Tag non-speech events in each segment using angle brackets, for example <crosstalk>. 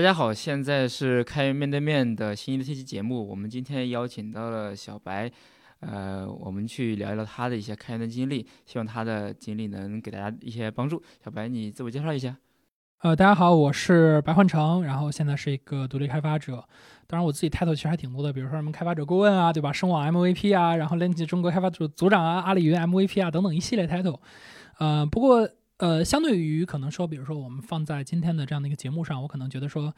大家好，现在是开源面对面的新一期节目。我们今天邀请到了小白，呃，我们去聊一聊他的一些开源的经历，希望他的经历能给大家一些帮助。小白，你自我介绍一下。呃，大家好，我是白焕成，然后现在是一个独立开发者。当然，我自己 title 其实还挺多的，比如说什么开发者顾问啊，对吧？声网 MVP 啊，然后 l i n k 中国开发组组长啊，阿里云 MVP 啊，等等一系列 title。呃，不过。呃，相对于可能说，比如说我们放在今天的这样的一个节目上，我可能觉得说，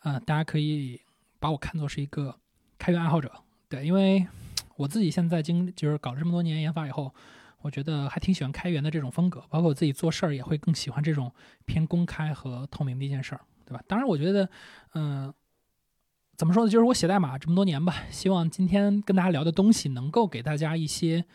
呃，大家可以把我看作是一个开源爱好者，对，因为 <tsk> 我自己现在经就是搞了这么多年研发以后，我觉得还挺喜欢开源的这种风格，包括我自己做事儿也会更喜欢这种偏公开和透明的一件事儿，对吧？当然，我觉得，嗯，怎么说呢？就是我写代码这么多年吧，希望今天跟大家聊的东西能够给大家一些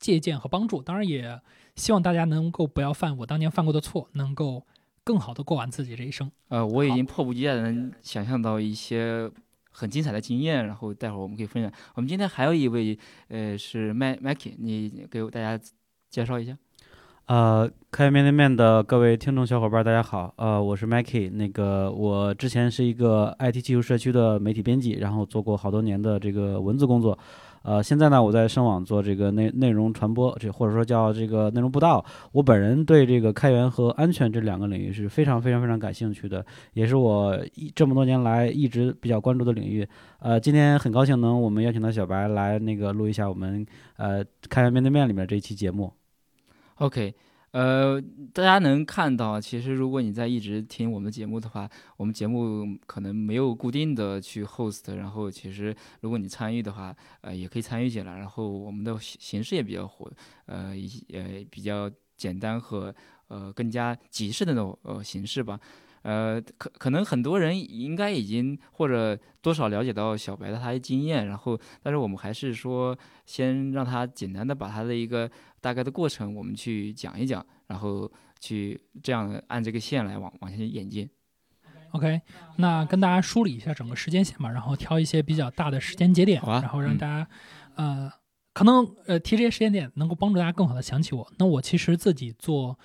借鉴和帮助，当然也。希望大家能够不要犯我当年犯过的错，能够更好的过完自己这一生。呃，我已经迫不及待的能想象到一些很精彩的经验，然后待会儿我们可以分享。我们今天还有一位，呃，是麦麦 k 你给大家介绍一下。呃，开源面对面的各位听众小伙伴，大家好。呃，我是 Mikey。那个，我之前是一个 IT 技术社区的媒体编辑，然后做过好多年的这个文字工作。呃，现在呢，我在声网做这个内内容传播，这或者说叫这个内容布道。我本人对这个开源和安全这两个领域是非常非常非常感兴趣的，也是我一这么多年来一直比较关注的领域。呃，今天很高兴能我们邀请到小白来那个录一下我们呃开源面对面里面这一期节目。OK。呃，大家能看到，其实如果你在一直听我们节目的话，我们节目可能没有固定的去 host，然后其实如果你参与的话，呃，也可以参与进来。然后我们的形式也比较活，呃，一呃比较简单和呃更加及时的那种呃形式吧。呃，可可能很多人应该已经或者多少了解到小白的他的经验，然后，但是我们还是说先让他简单的把他的一个大概的过程我们去讲一讲，然后去这样按这个线来往往下演进。OK，那跟大家梳理一下整个时间线吧，然后挑一些比较大的时间节点，然后让大家呃可能呃提这些时间点能够帮助大家更好的想起我。那我其实自己做。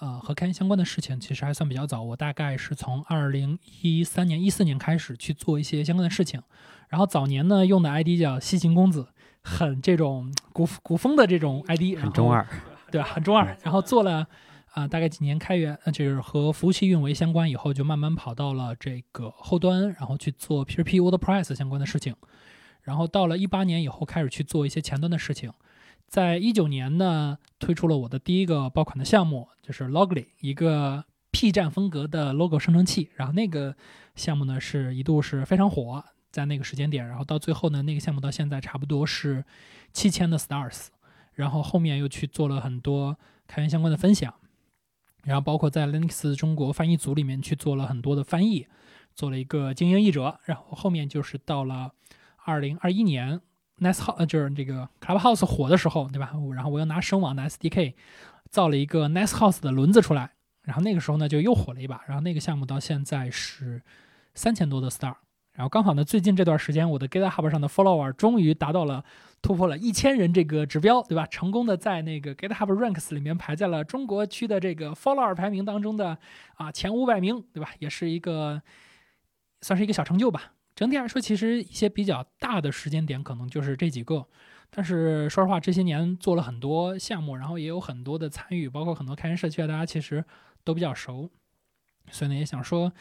呃，和开源相关的事情其实还算比较早。我大概是从二零一三年、一四年开始去做一些相关的事情。然后早年呢，用的 ID 叫西行公子，很这种古古风的这种 ID，很中二，对吧？很中二。然后做了啊，大概几年开源，就是和服务器运维相关，以后就慢慢跑到了这个后端，然后去做 P2P WordPress 相关的事情。然后到了一八年以后，开始去做一些前端的事情。在一九年呢，推出了我的第一个爆款的项目，就是 Logly，一个 P 站风格的 logo 生成器。然后那个项目呢，是一度是非常火，在那个时间点。然后到最后呢，那个项目到现在差不多是七千的 stars。然后后面又去做了很多开源相关的分享，然后包括在 Linux 中国翻译组里面去做了很多的翻译，做了一个精英译者。然后后面就是到了二零二一年。Nice House 就是这个 Clubhouse 火的时候，对吧？然后我又拿声网的 SDK 造了一个 Nice House 的轮子出来，然后那个时候呢就又火了一把。然后那个项目到现在是三千多的 star。然后刚好呢，最近这段时间我的 GitHub 上的 follower 终于达到了突破了一千人这个指标，对吧？成功的在那个 GitHub Ranks 里面排在了中国区的这个 follower 排名当中的啊前五百名，对吧？也是一个算是一个小成就吧。整体来说，其实一些比较大的时间点可能就是这几个，但是说实话，这些年做了很多项目，然后也有很多的参与，包括很多开源社区啊，大家其实都比较熟，所以呢，也想说，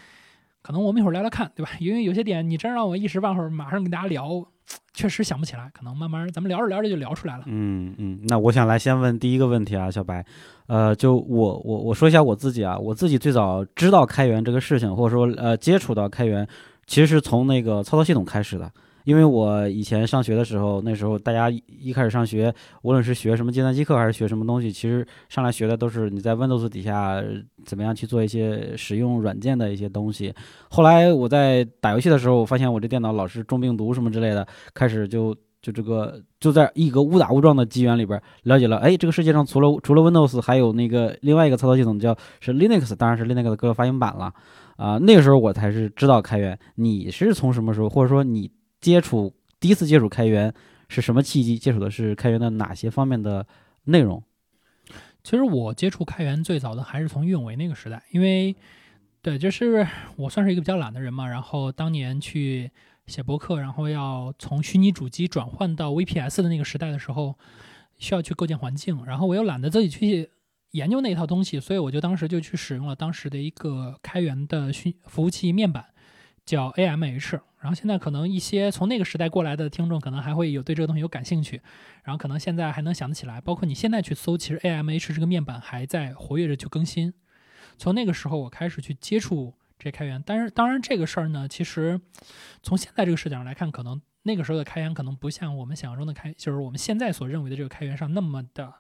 可能我们一会儿聊聊看，对吧？因为有些点你真让我一时半会儿马上跟大家聊，<tsk> 确实想不起来，可能慢慢咱们聊着聊着就聊出来了。嗯嗯，那我想来先问第一个问题啊，小白，呃，就我我我说一下我自己啊，我自己最早知道开源这个事情，或者说呃接触到开源。其实是从那个操作系统开始的，因为我以前上学的时候，那时候大家一开始上学，无论是学什么计算机课还是学什么东西，其实上来学的都是你在 Windows 底下怎么样去做一些使用软件的一些东西。后来我在打游戏的时候，我发现我这电脑老是中病毒什么之类的，开始就就这个就在一个误打误撞的机缘里边了解了，哎，这个世界上除了除了 Windows，还有那个另外一个操作系统叫是 Linux，当然是 Linux 的各个发行版了。啊，那个时候我才是知道开源。你是从什么时候，或者说你接触第一次接触开源是什么契机？接触的是开源的哪些方面的内容？其实我接触开源最早的还是从运维那个时代，因为对，就是我算是一个比较懒的人嘛，然后当年去写博客，然后要从虚拟主机转换到 VPS 的那个时代的时候，需要去构建环境，然后我又懒得自己去研究那一套东西，所以我就当时就去使用了当时的一个开源的虚服务器面板，叫 AMH。然后现在可能一些从那个时代过来的听众，可能还会有对这个东西有感兴趣，然后可能现在还能想得起来。包括你现在去搜，其实 AMH 这个面板还在活跃着去更新。从那个时候我开始去接触这开源，但是当然这个事儿呢，其实从现在这个视角上来看，可能那个时候的开源可能不像我们想象中的开，就是我们现在所认为的这个开源上那么的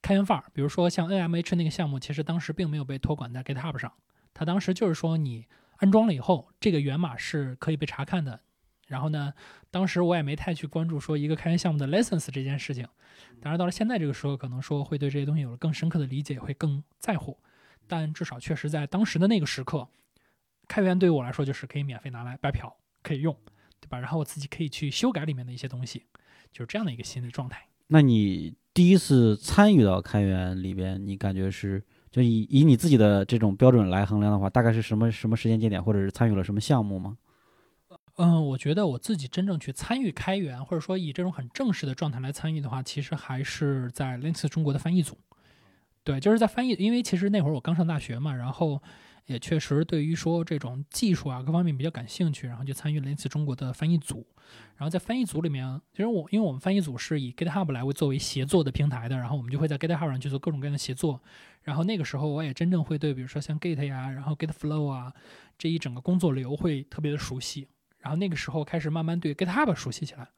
开源范儿。比如说像 AMH 那个项目，其实当时并没有被托管在 GitHub 上，它当时就是说你安装了以后，这个源码是可以被查看的。然后呢，当时我也没太去关注说一个开源项目的 license 这件事情。当然到了现在这个时候，可能说会对这些东西有了更深刻的理解，会更在乎。但至少确实在当时的那个时刻，开源对于我来说就是可以免费拿来白嫖，可以用，对吧？然后我自己可以去修改里面的一些东西，就是这样的一个心理状态。那你第一次参与到开源里边，你感觉是就以以你自己的这种标准来衡量的话，大概是什么什么时间节点，或者是参与了什么项目吗？嗯，我觉得我自己真正去参与开源，或者说以这种很正式的状态来参与的话，其实还是在 Linux 中国的翻译组。对，就是在翻译，因为其实那会儿我刚上大学嘛，然后也确实对于说这种技术啊各方面比较感兴趣，然后就参与了一次中国的翻译组。然后在翻译组里面，其实我因为我们翻译组是以 GitHub 来为作为协作的平台的，然后我们就会在 GitHub 上去做各种各样的协作。然后那个时候我也真正会对，比如说像 Git 呀，然后 GitFlow 啊这一整个工作流会特别的熟悉。然后那个时候开始慢慢对 GitHub 熟悉起来。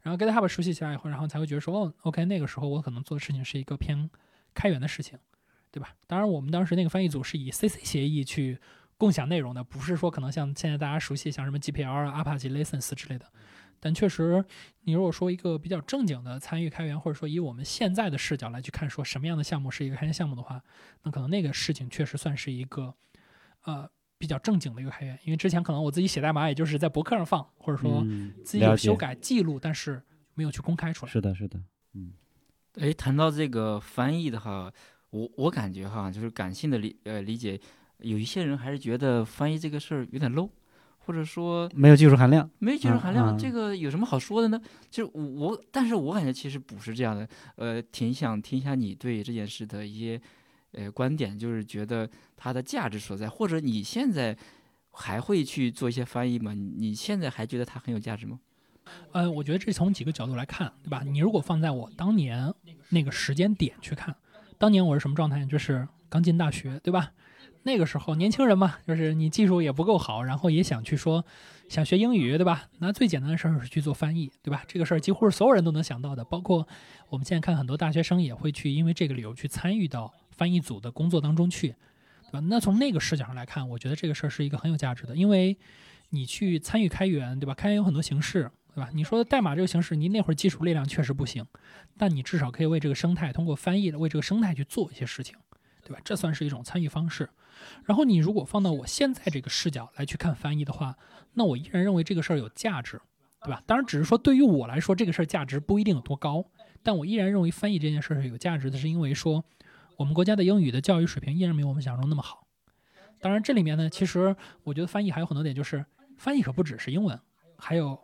然后 GitHub 熟悉起来以后，然后才会觉得说，哦，OK，那个时候我可能做的事情是一个偏开源的事情，对吧？当然，我们当时那个翻译组是以 CC 协议去共享内容的，不是说可能像现在大家熟悉像什么 GPL 啊、Apache License 之类的。但确实，你如果说一个比较正经的参与开源，或者说以我们现在的视角来去看，说什么样的项目是一个开源项目的话，那可能那个事情确实算是一个，呃，比较正经的一个开源。因为之前可能我自己写代码，也就是在博客上放，或者说自己有修改记录，但是没有去公开出来。是的，是的，嗯。哎，谈到这个翻译的话，我我感觉哈，就是感性的理呃理解，有一些人还是觉得翻译这个事儿有点 low。或者说没有技术含量，没有技术含量，这个有什么好说的呢？就是我，但是我感觉其实不是这样的。呃，挺想听一下你对这件事的一些呃观点，就是觉得它的价值所在，或者你现在还会去做一些翻译吗？你现在还觉得它很有价值吗？呃，我觉得这从几个角度来看，对吧？你如果放在我当年那个时间点去看，当年我是什么状态？就是刚进大学，对吧？那个时候年轻人嘛，就是你技术也不够好，然后也想去说想学英语，对吧？那最简单的事儿是去做翻译，对吧？这个事儿几乎是所有人都能想到的，包括我们现在看很多大学生也会去，因为这个理由去参与到翻译组的工作当中去，对吧？那从那个视角上来看，我觉得这个事儿是一个很有价值的，因为你去参与开源，对吧？开源有很多形式，对吧？你说的代码这个形式，你那会儿技术力量确实不行，但你至少可以为这个生态通过翻译的为这个生态去做一些事情，对吧？这算是一种参与方式。然后你如果放到我现在这个视角来去看翻译的话，那我依然认为这个事儿有价值，对吧？当然，只是说对于我来说，这个事儿价值不一定有多高，但我依然认为翻译这件事儿是有价值的，是因为说我们国家的英语的教育水平依然没有我们想象中那么好。当然，这里面呢，其实我觉得翻译还有很多点，就是翻译可不只是英文，还有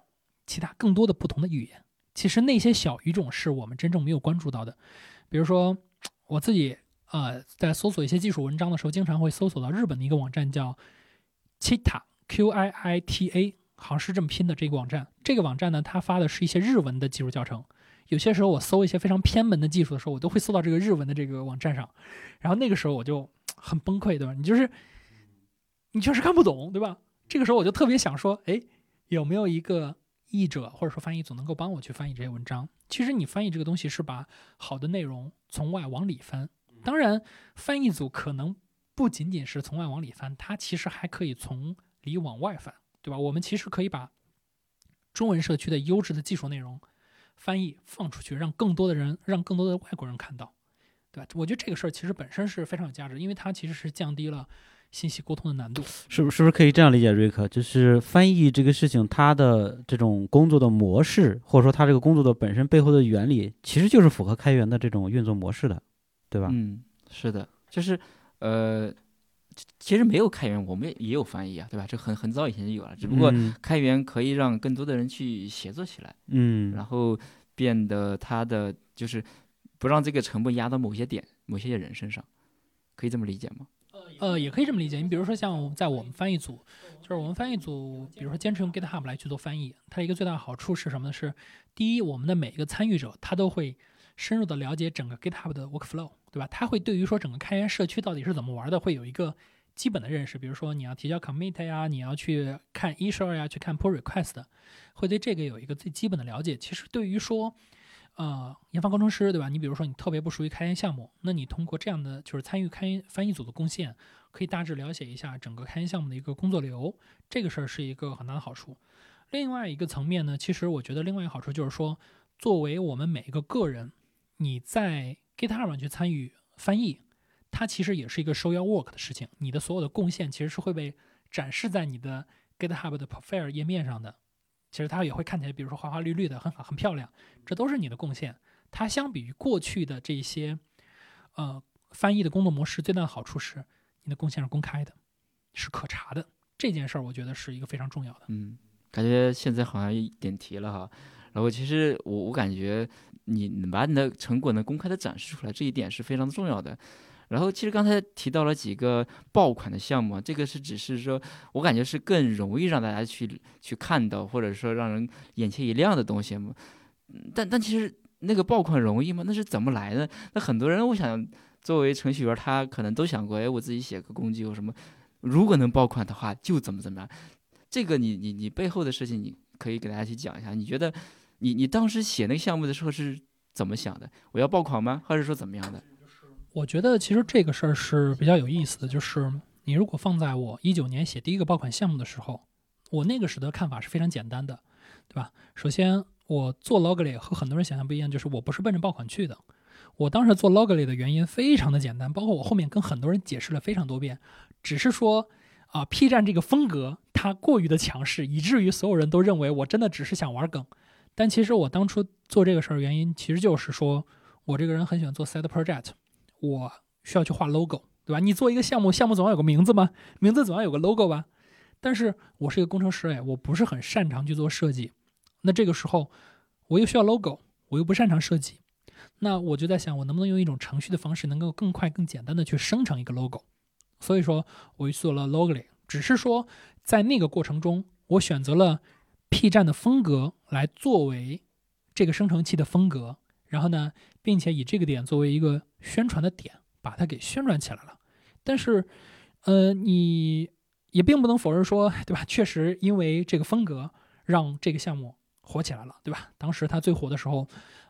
其他更多的不同的语言。其实那些小语种是我们真正没有关注到的，比如说我自己。呃，在搜索一些技术文章的时候，经常会搜索到日本的一个网站，叫 Kita Q I I T A，好像是这么拼的这个网站。这个网站呢，它发的是一些日文的技术教程。有些时候我搜一些非常偏门的技术的时候，我都会搜到这个日文的这个网站上。然后那个时候我就很崩溃，对吧？你就是你确实看不懂，对吧？这个时候我就特别想说，哎，有没有一个译者或者说翻译组能够帮我去翻译这些文章？其实你翻译这个东西是把好的内容从外往里翻。当然，翻译组可能不仅仅是从外往里翻，它其实还可以从里往外翻，对吧？我们其实可以把中文社区的优质的技术内容翻译放出去，让更多的人，让更多的外国人看到，对吧？我觉得这个事儿其实本身是非常有价值，因为它其实是降低了信息沟通的难度。是不是？是不是可以这样理解，瑞克？就是翻译这个事情，它的这种工作的模式，或者说它这个工作的本身背后的原理，其实就是符合开源的这种运作模式的。对吧？嗯，是的，就是，呃，其实没有开源，我们也有翻译啊，对吧？这很很早以前就有了，只不过嗯开源可以让更多的人去协作起来，嗯然后变得它的就是不让这个成本压到某些点、某些人身上，可以这么理解吗？呃，也可以这么理解。你比如说，像在我们翻译组，就是我们翻译组，比如说坚持用 GitHub 来去做翻译，它一个最大的好处是什么呢？是第一，我们的每一个参与者他都会深入的了解整个 GitHub 的 workflow，对吧？他会对于说整个开源社区到底是怎么玩的，会有一个基本的认识。比如说你要提交 commit 呀，你要去看 issue 呀，去看 pull request，会对这个有一个最基本的了解。其实对于说呃，研发工程师对吧？你比如说你特别不熟悉开源项目，那你通过这样的就是参与开源翻译组的贡献，可以大致了解一下整个开源项目的一个工作流，这个事儿是一个很大的好处。另外一个层面呢，其实我觉得另外一个好处就是说，作为我们每一个个人，你在 GitHub 上去参与翻译，它其实也是一个 show your work 的事情，你的所有的贡献其实是会被展示在你的 GitHub 的 profile 页面上的。其实它也会看起来，比如说花花绿绿的，很好，很漂亮，这都是你的贡献。它相比于过去的这些，呃，翻译的工作模式，最大的好处是你的贡献是公开的，是可查的。这件事儿，我觉得是一个非常重要的。嗯，感觉现在好像一点题了哈。然后其实我我感觉你你把你的成果能公开的展示出来，这一点是非常重要的。然后其实刚才提到了几个爆款的项目，这个是只是说我感觉是更容易让大家去去看到，或者说让人眼前一亮的东西嘛。但但其实那个爆款容易吗？那是怎么来的？那很多人我想作为程序员，他可能都想过，哎，我自己写个工具有什么？如果能爆款的话，就怎么怎么样。这个你你你背后的事情，你可以给大家去讲一下。你觉得你你当时写那个项目的时候是怎么想的？我要爆款吗？还是说怎么样的？我觉得其实这个事儿是比较有意思的，就是你如果放在我一九年写第一个爆款项目的时候，我那个时的看法是非常简单的，对吧？首先，我做 Logly 和很多人想象不一样，就是我不是奔着爆款去的。我当时做 Logly 的原因非常的简单，包括我后面跟很多人解释了非常多遍，只是说啊、P 站这个风格它过于的强势，以至于所有人都认为我真的只是想玩梗。但其实我当初做这个事儿原因，其实就是说我这个人很喜欢做 side project。我需要去画 logo，对吧？你做一个项目，项目总要有个名字吧，名字总要有个 logo 吧。但是我是一个工程师，哎，我不是很擅长去做设计。那这个时候，我又需要 logo，我又不擅长设计，那我就在想，我能不能用一种程序的方式，能够更快、更简单的去生成一个 logo？所以说，我去做了 Logly，只是说在那个过程中，我选择了 P 站的风格来作为这个生成器的风格，然后呢，并且以这个点作为一个宣传的点，把它给宣传起来了。但是，呃，你也并不能否认说，对吧？确实因为这个风格让这个项目火起来了，对吧？当时它最火的时候，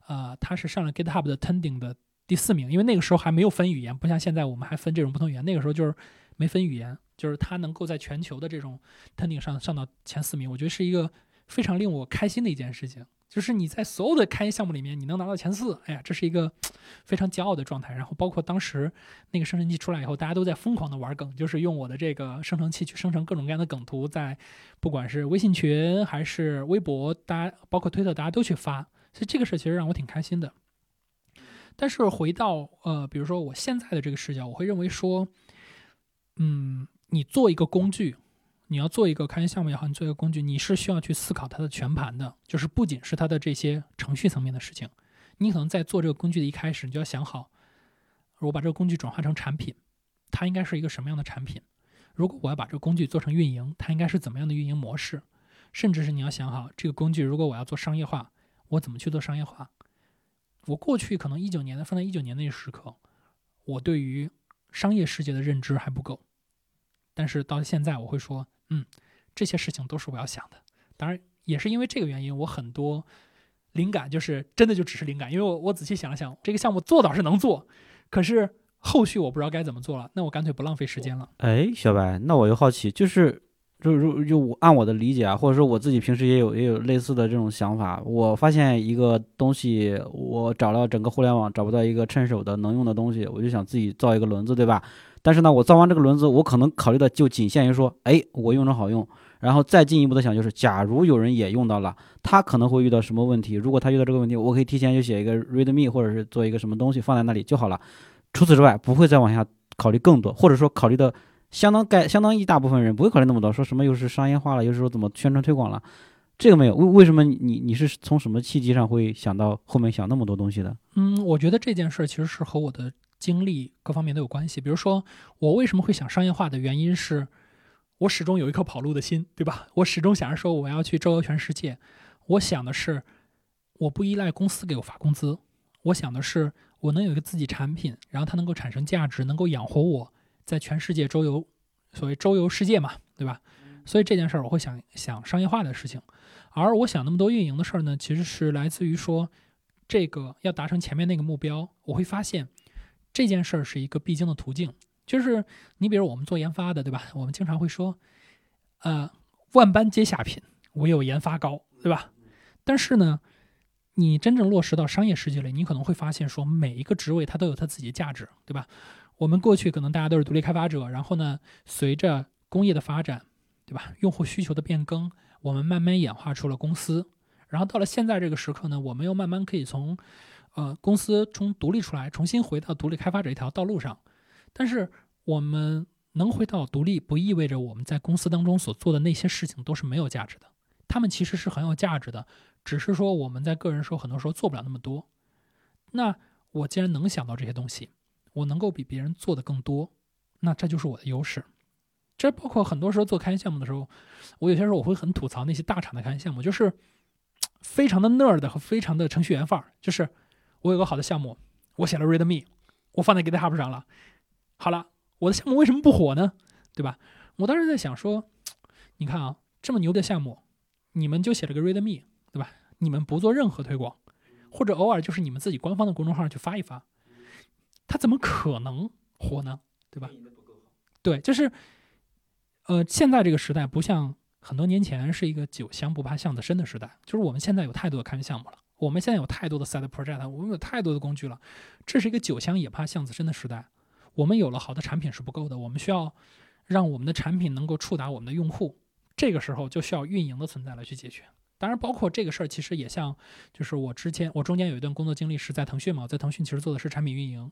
呃，它是上了 GitHub 的 Trending 的第四名，因为那个时候还没有分语言，不像现在我们还分这种不同语言，那个时候就是没分语言，就是它能够在全球的这种 Trending 上上到前四名，我觉得是一个非常令我开心的一件事情。就是你在所有的开源项目里面，你能拿到前四，哎呀，这是一个 <tsk> 非常骄傲的状态。然后包括当时那个生成器出来以后，大家都在疯狂的玩梗，就是用我的这个生成器去生成各种各样的梗图，在不管是微信群还是微博，大家包括推特，大家都去发。所以这个事其实让我挺开心的。但是回到呃，比如说我现在的这个视角，我会认为说，嗯，你做一个工具，你要做一个开源项目也好，你做一个工具，你是需要去思考它的全盘的，就是不仅是它的这些程序层面的事情，你可能在做这个工具的一开始，你就要想好，我把这个工具转化成产品，它应该是一个什么样的产品？如果我要把这个工具做成运营，它应该是怎么样的运营模式？甚至是你要想好，这个工具如果我要做商业化，我怎么去做商业化？我过去可能一九年的放在一九年那个时刻，我对于商业世界的认知还不够，但是到现在我会说，嗯，这些事情都是我要想的。当然，也是因为这个原因，我很多灵感就是真的就只是灵感，因为我我仔细想了想，这个项目做倒是能做，可是后续我不知道该怎么做了，那我干脆不浪费时间了。哎，小白，那我又好奇，就是就如就我按我的理解啊，或者说我自己平时也有也有类似的这种想法。我发现一个东西，我找了整个互联网找不到一个趁手的能用的东西，我就想自己造一个轮子，对吧？但是呢，我造完这个轮子，我可能考虑的就仅限于说，哎，我用着好用。然后再进一步的想，就是假如有人也用到了，他可能会遇到什么问题？如果他遇到这个问题，我可以提前就写一个 README，或者是做一个什么东西放在那里就好了。除此之外，不会再往下考虑更多，或者说考虑的相当概相当一大部分人不会考虑那么多，说什么又是商业化了，又是说怎么宣传推广了，这个没有。为为什么你你是从什么契机上会想到后面想那么多东西的？嗯，我觉得这件事儿其实是和我的经历各方面都有关系。比如说，我为什么会想商业化的原因是，我始终有一颗跑路的心，对吧？我始终想着说我要去周游全世界。我想的是，我不依赖公司给我发工资。我想的是，我能有一个自己产品，然后它能够产生价值，能够养活我在全世界周游，所谓周游世界嘛，对吧？所以这件事儿我会想想商业化的事情。而我想那么多运营的事儿呢，其实是来自于说，这个要达成前面那个目标，我会发现这件事儿是一个必经的途径。就是你比如我们做研发的，对吧？我们经常会说，呃，万般皆下品，唯有研发高，对吧？但是呢，你真正落实到商业世界里，你可能会发现说，每一个职位它都有它自己的价值，对吧？我们过去可能大家都是独立开发者，然后呢，随着工业的发展，对吧？用户需求的变更。我们慢慢演化出了公司，然后到了现在这个时刻呢，我们又慢慢可以从，呃，公司中独立出来，重新回到独立开发者一条道路上。但是我们能回到独立，不意味着我们在公司当中所做的那些事情都是没有价值的。他们其实是很有价值的，只是说我们在个人时候很多时候做不了那么多。那我既然能想到这些东西，我能够比别人做的更多，那这就是我的优势。这包括很多时候做开源项目的时候，我有些时候我会很吐槽那些大厂的开源项目，就是 <tsk> 非常的 nerd 和非常的程序员范儿。就是我有个好的项目，我写了 readme，我放在 GitHub 上了，好了，我的项目为什么不火呢？对吧？我当时在想说，<tsk> 你看啊，这么牛的项目，你们就写了个 readme，对吧？你们不做任何推广，或者偶尔就是你们自己官方的公众号去发一发，它怎么可能火呢？对吧？对，就是。呃，现在这个时代不像很多年前是一个酒香不怕巷子深的时代，就是我们现在有太多的开源项目了，我们现在有太多的 side project，我们有太多的工具了，这是一个酒香也怕巷子深的时代。我们有了好的产品是不够的，我们需要让我们的产品能够触达我们的用户，这个时候就需要运营的存在来去解决。当然，包括这个事儿其实也像，就是我之前我中间有一段工作经历是在腾讯嘛，在腾讯其实做的是产品运营。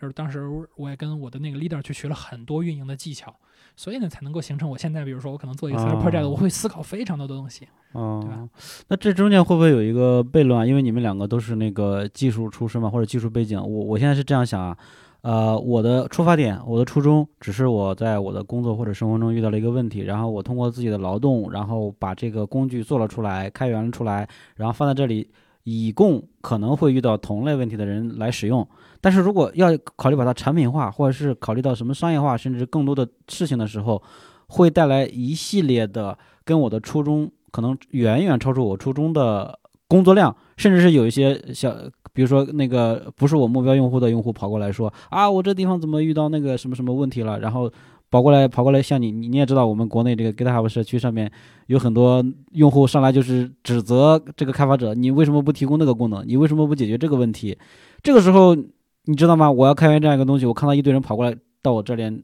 就是当时我也跟我的那个 leader 去学了很多运营的技巧，所以呢才能够形成我现在，比如说我可能做一个 side project，我会思考非常多的东西，对吧？那这中间会不会有一个悖论啊？因为你们两个都是那个技术出身嘛，或者技术背景。我我现在是这样想啊，呃，我的出发点，我的初衷，只是我在我的工作或者生活中遇到了一个问题，然后我通过自己的劳动，然后把这个工具做了出来，开源了出来，然后放在这里。以供可能会遇到同类问题的人来使用，但是如果要考虑把它产品化，或者是考虑到什么商业化，甚至更多的事情的时候，会带来一系列的跟我的初衷可能远远超出我初衷的工作量，甚至是有一些小，比如说那个不是我目标用户的用户跑过来说啊，我这地方怎么遇到那个什么什么问题了，然后。跑过来，跑过来，像你，你你也知道，我们国内这个 GitHub 社区上面有很多用户上来就是指责这个开发者，你为什么不提供那个功能？你为什么不解决这个问题？这个时候，你知道吗？我要开源这样一个东西，我看到一堆人跑过来到我这边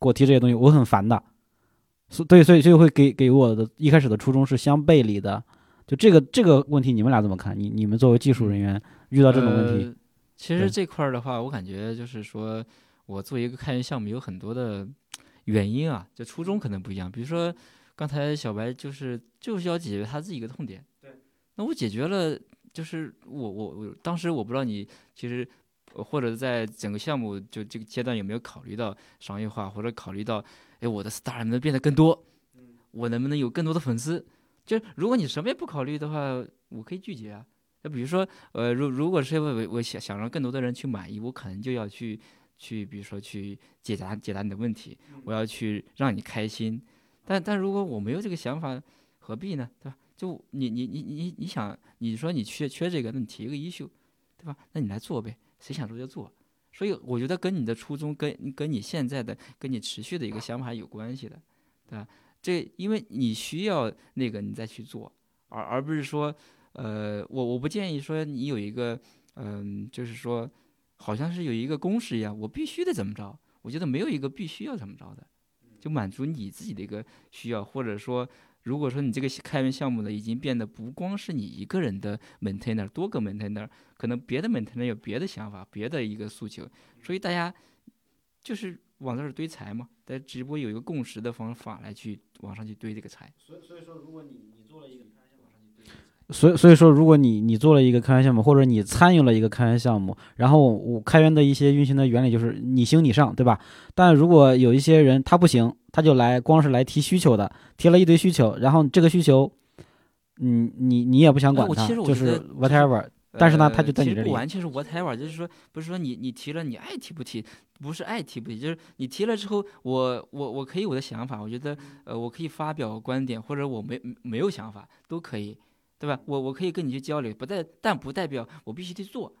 给我提这些东西，我很烦的。所对，所以所以会给给我的一开始的初衷是相背离的。就这个这个问题，你们俩怎么看？你你们作为技术人员遇到这种问题，其实这块儿的话，我感觉就是说我做一个开源项目有很多的。原因啊，就初衷可能不一样。比如说，刚才小白就是就是要解决他自己一个痛点。对。那我解决了，就是我我我当时我不知道你其实或者在整个项目就这个阶段有没有考虑到商业化，或者考虑到哎我的 star 能不能变得更多？我能不能有更多的粉丝？就如果你什么也不考虑的话，我可以拒绝啊。那比如说，呃，如如果是我我想想让更多的人去满意，我可能就要去。去，比如说去解答解答你的问题，我要去让你开心，但但如果我没有这个想法，何必呢？对吧？就你你你你你想，你说你缺缺这个，那你提一个 issue，对吧？那你来做呗，谁想做就做。所以我觉得跟你的初衷，跟跟你现在的，跟你持续的一个想法有关系的，对吧？这因为你需要那个，你再去做，而而不是说，呃，我我不建议说你有一个，嗯，就是说。好像是有一个公式一样，我必须得怎么着？我觉得没有一个必须要怎么着的，就满足你自己的一个需要，或者说，如果说你这个开源项目呢，已经变得不光是你一个人的 maintainer，多个 maintainer，可能别的 maintainer 有别的想法，别的一个诉求，所以大家就是往这儿堆财嘛，在直播有一个共识的方法来去往上去堆这个财。所以所以说，如果你你做了一个所以所以说，如果你你做了一个开源项目，或者你参与了一个开源项目，然后我开源的一些运行的原理就是你行你上，对吧？但如果有一些人他不行，他就来光是来提需求的，提了一堆需求，然后这个需求，嗯，你你也不想管他，就是 whatever。但是呢，他就在你这里。其实不完全是 whatever，就是说，不是说你你提了，你爱提不提，不是爱提不提，就是你提了之后，我我我可以我的想法，我觉得呃，我可以发表观点，或者我没没有想法都可以，对吧？我我可以跟你去交流，不代但不代表我必须得做。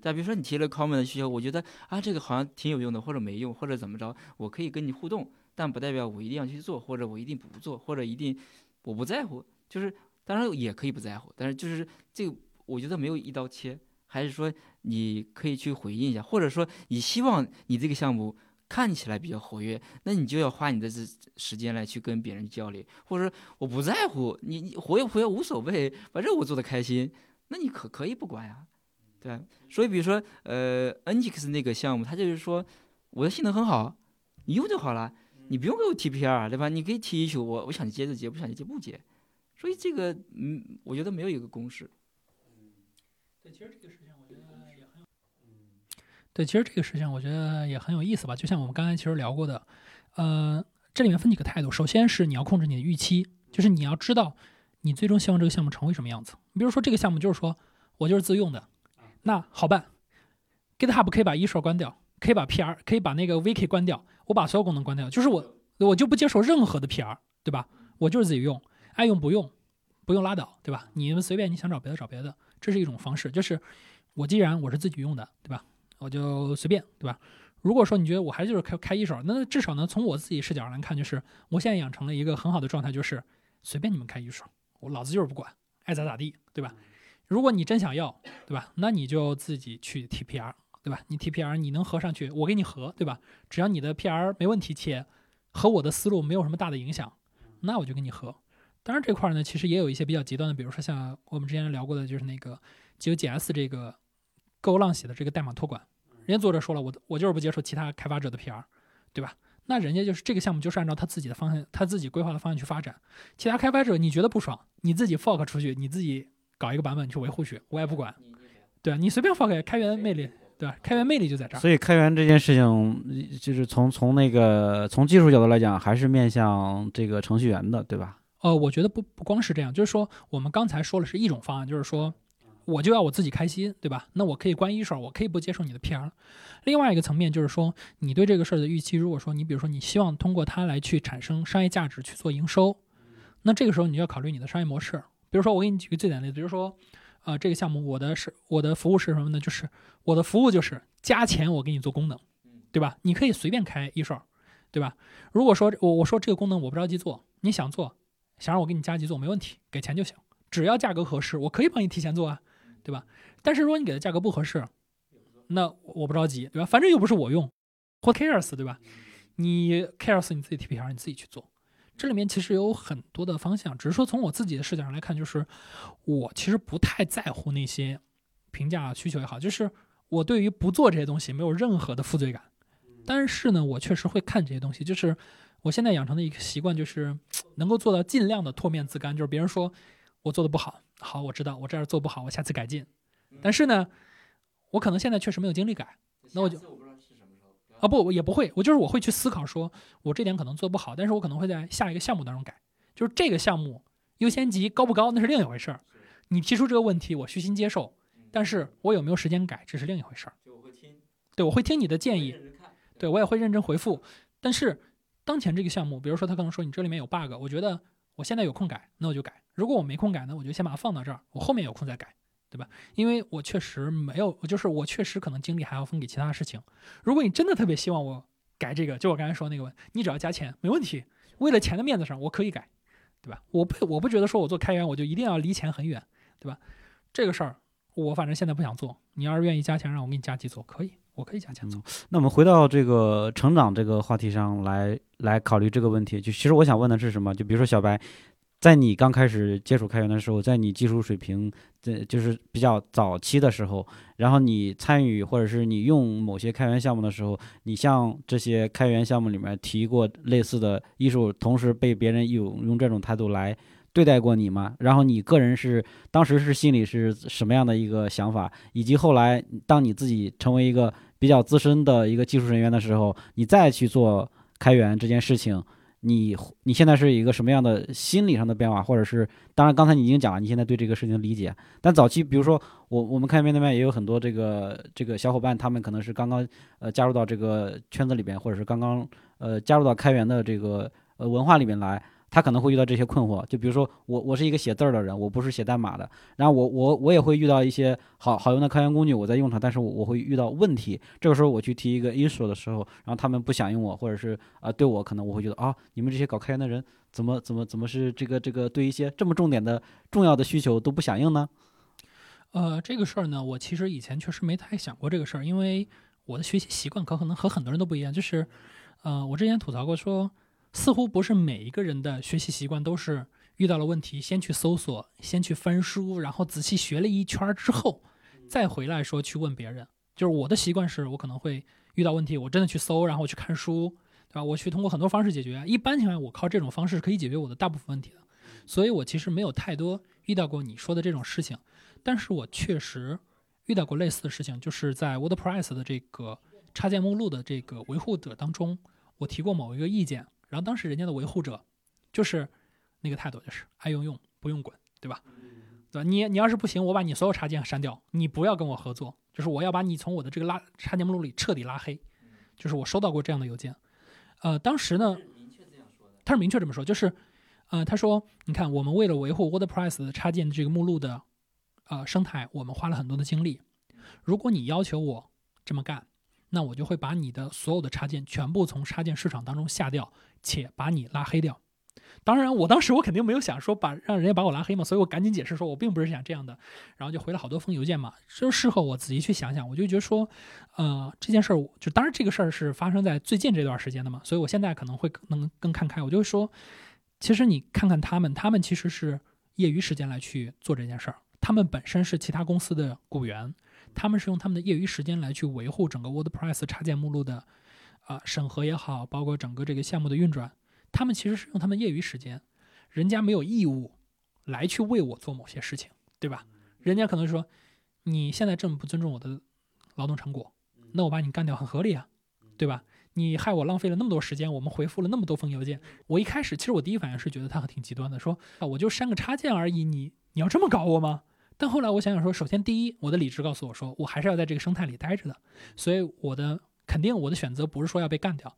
再比如说你提了 common 的需求，我觉得啊这个好像挺有用的，或者没用，或者怎么着，我可以跟你互动，但不代表我一定要去做，或者我一定不做，或者一定我不在乎，就是当然也可以不在乎，但是就是这个。我觉得没有一刀切，还是说你可以去回应一下，或者说你希望你这个项目看起来比较活跃，那你就要花你的这时间来去跟别人交流，或者说我不在乎你你活跃不活跃无所谓，反正我做的开心，那你可可以不管呀，对？所以比如说呃 Nginx 那个项目，它就是说我的性能很好，你用就好了，你不用给我 TPR 对吧？你可以提需求，我我想接就接，不想接不接，所以这个嗯，我觉得没有一个公式。对其实这个事情我觉得也很有，对，其实这个事情我觉得也很有意思吧。就像我们刚才其实聊过的，呃，这里面分几个态度。首先是你要控制你的预期，就是你要知道你最终希望这个项目成为什么样子。你比如说这个项目就是说我就是自用的，那好办，GitHub 可以把 issue 关掉，可以把 PR，可以把那个 Wiki 关掉，我把所有功能关掉，就是我我就不接受任何的 PR，对吧？我就是自己用，爱用不用，不用拉倒，对吧？你们随便，你想找别的找别的。这是一种方式，就是我既然我是自己用的，对吧？我就随便，对吧？如果说你觉得我还就是开开一手，那至少呢，从我自己视角来看，就是我现在养成了一个很好的状态，就是随便你们开一手，我老子就是不管，爱咋咋地，对吧？如果你真想要，对吧？那你就自己去 T P R，对吧？你 T P R 你能合上去，我给你合，对吧？只要你的 P R 没问题，且和我的思路没有什么大的影响，那我就跟你合。当然这块呢，其实也有一些比较极端的，比如说像我们之前聊过的，就是那个 GeoJS 这个 Go 浪写的这个代码托管，人家作者说了，我我就是不接受其他开发者的 PR，对吧？那人家就是这个项目就是按照他自己的方向，他自己规划的方向去发展。其他开发者你觉得不爽，你自己 fork 出去，你自己搞一个版本去维护去，我也不管，对啊，你随便 fork，开源魅力，对吧？开源魅力就在这儿。所以开源这件事情，就是从从那个从技术角度来讲，还是面向这个程序员的，对吧？呃，我觉得不不光是这样，就是说我们刚才说了是一种方案，就是说我就要我自己开心，对吧？那我可以关一手，我可以不接受你的 PR。另外一个层面就是说，你对这个事儿的预期，如果说你比如说你希望通过它来去产生商业价值去做营收，那这个时候你就要考虑你的商业模式。比如说我给你举个最简单的例子，比如说呃这个项目我的是我的服务是什么呢？就是我的服务就是加钱我给你做功能，对吧？你可以随便开一手，对吧？如果说我我说这个功能我不着急做，你想做。想让我给你加急做没问题，给钱就行，只要价格合适，我可以帮你提前做啊，对吧？但是如果你给的价格不合适，那我不着急，对吧？反正又不是我用，或 cares，对吧？你 cares 你自己 T P R 你自己去做，这里面其实有很多的方向，只是说从我自己的视角上来看，就是我其实不太在乎那些评价需求也好，就是我对于不做这些东西没有任何的负罪感，但是呢，我确实会看这些东西，就是。我现在养成的一个习惯就是，能够做到尽量的唾面自干，就是别人说我做的不好，好，我知道我这儿做不好，我下次改进。但是呢，我可能现在确实没有精力改，那我就啊不，我也不会，我就是我会去思考，说我这点可能做不好，但是我可能会在下一个项目当中改，就是这个项目优先级高不高那是另一回事儿。你提出这个问题，我虚心接受，但是我有没有时间改，这是另一回事儿。对，我会听你的建议，对我也会认真回复，但是。当前这个项目，比如说他可能说你这里面有 bug，我觉得我现在有空改，那我就改。如果我没空改呢，我就先把它放到这儿，我后面有空再改，对吧？因为我确实没有，就是我确实可能精力还要分给其他事情。如果你真的特别希望我改这个，就我刚才说那个问，你只要加钱没问题，为了钱的面子上我可以改，对吧？我不我不觉得说我做开源我就一定要离钱很远，对吧？这个事儿我反正现在不想做，你要是愿意加钱让我给你加几做可以。我可以加钱做。那我们回到这个成长这个话题上来，来考虑这个问题。就其实我想问的是什么？就比如说小白，在你刚开始接触开源的时候，在你技术水平这就是比较早期的时候，然后你参与或者是你用某些开源项目的时候，你向这些开源项目里面提过类似的艺术，同时被别人用用这种态度来对待过你吗？然后你个人是当时是心里是什么样的一个想法？以及后来当你自己成为一个比较资深的一个技术人员的时候，你再去做开源这件事情。你你现在是一个什么样的心理上的变化，或者是当然刚才你已经讲了，你现在对这个事情的理解。但早期，比如说我我们开面对面也有很多这个这个小伙伴，他们可能是刚刚呃加入到这个圈子里边，或者是刚刚呃加入到开源的这个呃文化里面来。他可能会遇到这些困惑，就比如说我，我是一个写字儿的人，我不是写代码的。然后我，我，我也会遇到一些好好用的开源工具，我在用它，但是我我会遇到问题。这个时候我去提一个 issue 的时候，然后他们不响应我，或者是啊，对我可能我会觉得啊，你们这些搞开源的人怎么怎么怎么是这个这个对一些这么重点的重要的需求都不响应呢？呃，这个事儿呢，我其实以前确实没太想过这个事儿，因为我的学习习惯可可能和很多人都不一样，就是，呃，我之前吐槽过说。似乎不是每一个人的学习习惯都是遇到了问题，先去搜索，先去翻书，然后仔细学了一圈之后，再回来说去问别人。就是我的习惯是，我可能会遇到问题，我真的去搜，然后我去看书，对吧？我去通过很多方式解决。一般情况下，我靠这种方式可以解决我的大部分问题的。所以我其实没有太多遇到过你说的这种事情，但是我确实遇到过类似的事情，就是在 WordPress 的这个插件目录的这个维护者当中，我提过某一个意见。然后当时人家的维护者，就是那个态度，就是爱用用，不用滚，对吧？对吧？你你要是不行，我把你所有插件删掉，你不要跟我合作，就是我要把你从我的这个拉插件目录里彻底拉黑。就是我收到过这样的邮件，呃，当时呢，他是明确这么说，就是，呃，他说，你看，我们为了维护 WordPress 插件这个目录的，呃，生态，我们花了很多的精力。如果你要求我这么干，那我就会把你的所有的插件全部从插件市场当中下掉。且把你拉黑掉，当然，我当时我肯定没有想说把让人家把我拉黑嘛，所以我赶紧解释说，我并不是想这样的，然后就回了好多封邮件嘛。就事后我仔细去想想，我就觉得说，呃，这件事儿就当然这个事儿是发生在最近这段时间的嘛，所以我现在可能会能更看开。我就说，其实你看看他们，他们其实是业余时间来去做这件事儿，他们本身是其他公司的雇员，他们是用他们的业余时间来去维护整个 WordPress 插件目录的。啊，审核也好，包括整个这个项目的运转，他们其实是用他们业余时间，人家没有义务来去为我做某些事情，对吧？人家可能说，你现在这么不尊重我的劳动成果，那我把你干掉很合理啊，对吧？你害我浪费了那么多时间，我们回复了那么多封邮件，我一开始其实我第一反应是觉得他挺极端的，说啊，我就删个插件而已，你你要这么搞我吗？但后来我想想说，首先第一，我的理智告诉我说，我还是要在这个生态里待着的，所以我的。肯定我的选择不是说要被干掉。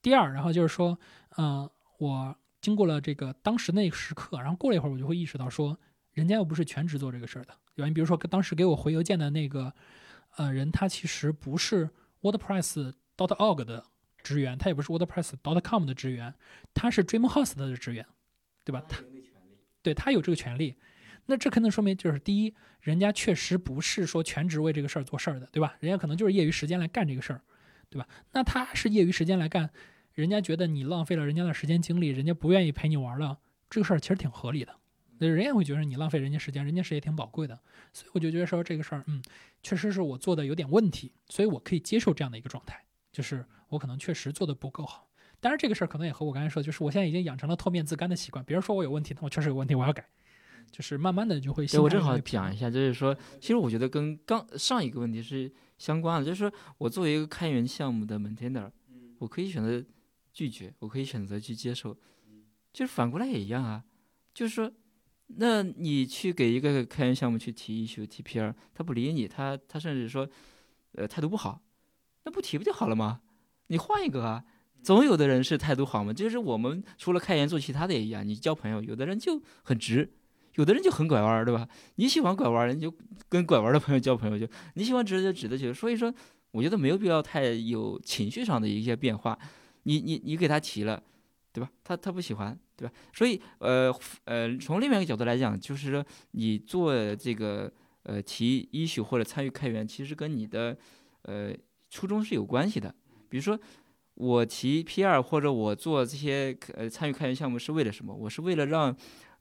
第二，然后就是说，嗯，我经过了这个当时那个时刻，然后过了一会儿，我就会意识到说，人家又不是全职做这个事儿的。你比如说当时给我回邮件的那个，呃，人他其实不是 WordPress dot org 的职员，他也不是 WordPress dot com 的职员，他是 DreamHost 的职员，对吧？他对他有这个权利。那这可能说明就是第一，人家确实不是说全职为这个事儿做事儿的，对吧？人家可能就是业余时间来干这个事儿。对吧？那他是业余时间来干，人家觉得你浪费了人家的时间精力，人家不愿意陪你玩了，这个事儿其实挺合理的。那人也会觉得你浪费人家时间，人家时间挺宝贵的，所以我就觉得说这个事儿，嗯，确实是我做的有点问题，所以我可以接受这样的一个状态，就是我可能确实做的不够好。当然这个事儿可能也和我刚才说，就是我现在已经养成了唾面自干的习惯，别人说我有问题，那我确实有问题，我要改，就是慢慢的就会。对我正好讲一下，就是说，其实我觉得跟刚上一个问题是。相关的，就是说我作为一个开源项目的 maintainer，我可以选择拒绝，我可以选择去接受，就是反过来也一样啊。就是说，那你去给一个开源项目去提 issue、提 PR，他不理你，他他甚至说，呃，态度不好，那不提不就好了吗？你换一个啊，总有的人是态度好嘛。就是我们除了开源做其他的也一样，你交朋友，有的人就很直。有的人就很拐弯，对吧？你喜欢拐弯儿，你就跟拐弯的朋友交朋友；就你喜欢直就直的去。所以说，我觉得没有必要太有情绪上的一些变化。你你你给他提了，对吧？他他不喜欢，对吧？所以呃呃，从另外一个角度来讲，就是说你做这个呃提 issue 或者参与开源，其实跟你的呃初衷是有关系的。比如说我提 P 二或者我做这些呃参与开源项目是为了什么？我是为了让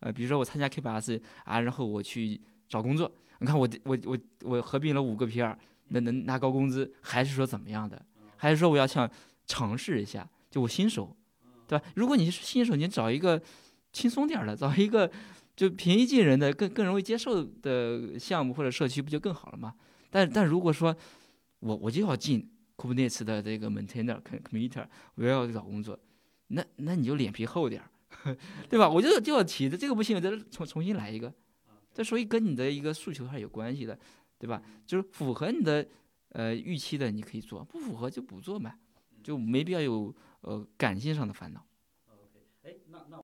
呃，比如说我参加 K 八 S 啊，然后我去找工作，你看我我我我合并了五个 PR，那能拿高工资，还是说怎么样的？还是说我要想尝试一下，就我新手，对吧？如果你是新手，你找一个轻松点儿的，找一个就平易近人的、更更容易接受的项目或者社区，不就更好了吗？但但如果说我我就要进 Kubernetes 的这个 maintainer committer，我要找工作，那那你就脸皮厚点儿，<laughs> 对吧？我就就要提的这个不行，我再重重新来一个。这所以跟你的一个诉求还是有关系的，对吧？就是符合你的呃预期的，你可以做；不符合就不做嘛，就没必要有呃感性上的烦恼。OK，哎，那那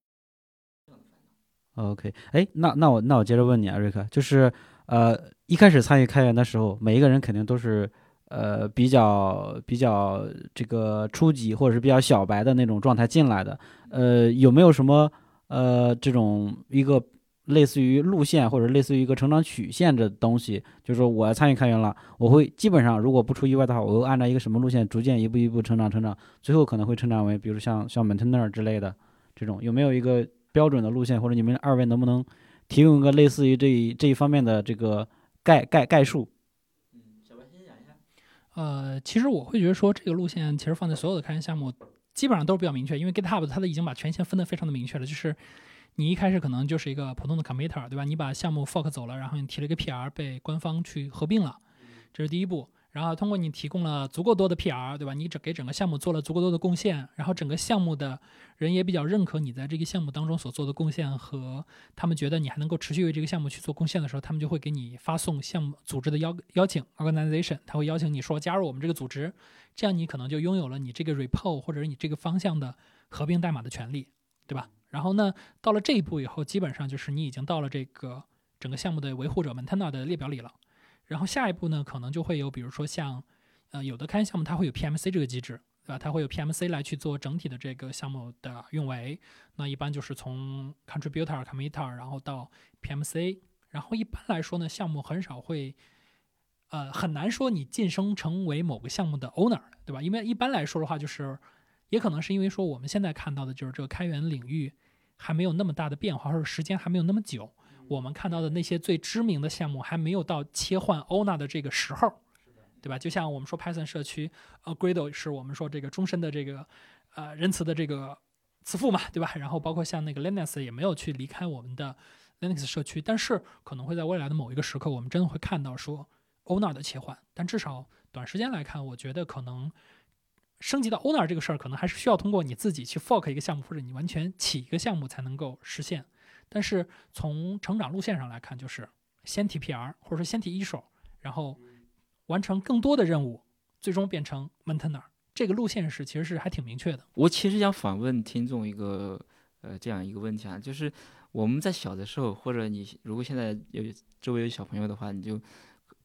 OK，哎，那那我那我接着问你啊，瑞克，就是呃一开始参与开源的时候，每一个人肯定都是呃比较比较这个初级或者是比较小白的那种状态进来的，呃有没有什么呃这种一个类似于路线或者类似于一个成长曲线的东西？就是说我参与开源了，我会基本上如果不出意外的话，我会按照一个什么路线逐渐一步一步成长成长，最后可能会成长为比如像像 maintainer 之类的这种，有没有一个？标准的路线，或者你们二位能不能提供一个类似于这一这一方面的这个概概概述？呃，其实我会觉得说这个路线其实放在所有的开源项目基本上都是比较明确，因为 GitHub 它的已经把权限分得非常的明确了，就是你一开始可能就是一个普通的 committer，对吧？你把项目 fork 走了，然后你提了一个 PR 被官方去合并了，这是第一步。然后通过你提供了足够多的 PR，对吧？你整给整个项目做了足够多的贡献，然后整个项目的人也比较认可你在这个项目当中所做的贡献，和他们觉得你还能够持续为这个项目去做贡献的时候，他们就会给你发送项目组织的邀邀请 organization，他会邀请你说加入我们这个组织，这样你可能就拥有了你这个 repo 或者你这个方向的合并代码的权利，对吧？然后呢，到了这一步以后，基本上就是你已经到了这个整个项目的维护者 maintainer 的列表里了。然后下一步呢，可能就会有，比如说像，呃，有的开源项目它会有 PMC 这个机制，对吧？它会有 PMC 来去做整体的这个项目的运维。那一般就是从 contributor、committer，然后到 PMC。然后一般来说呢，项目很少会，呃，很难说你晋升成为某个项目的 owner，对吧？因为一般来说的话，就是也可能是因为说我们现在看到的就是这个开源领域还没有那么大的变化，或者时间还没有那么久。我们看到的那些最知名的项目还没有到切换 owner 的这个时候，对吧？就像我们说 Python 社区，呃，Gradle 是我们说这个终身的这个呃仁慈的这个慈父嘛，对吧？然后包括像那个 Linux 也没有去离开我们的 Linux 社区，但是可能会在未来的某一个时刻，我们真的会看到说 owner 的切换。但至少短时间来看，我觉得可能升级到 owner 这个事儿，可能还是需要通过你自己去 fork 一个项目，或者你完全起一个项目才能够实现。但是从成长路线上来看，就是先提 PR，或者说先提一手，然后完成更多的任务，最终变成 maintainer。这个路线是其实是还挺明确的。我其实想反问听众一个呃这样一个问题啊，就是我们在小的时候，或者你如果现在有周围有小朋友的话，你就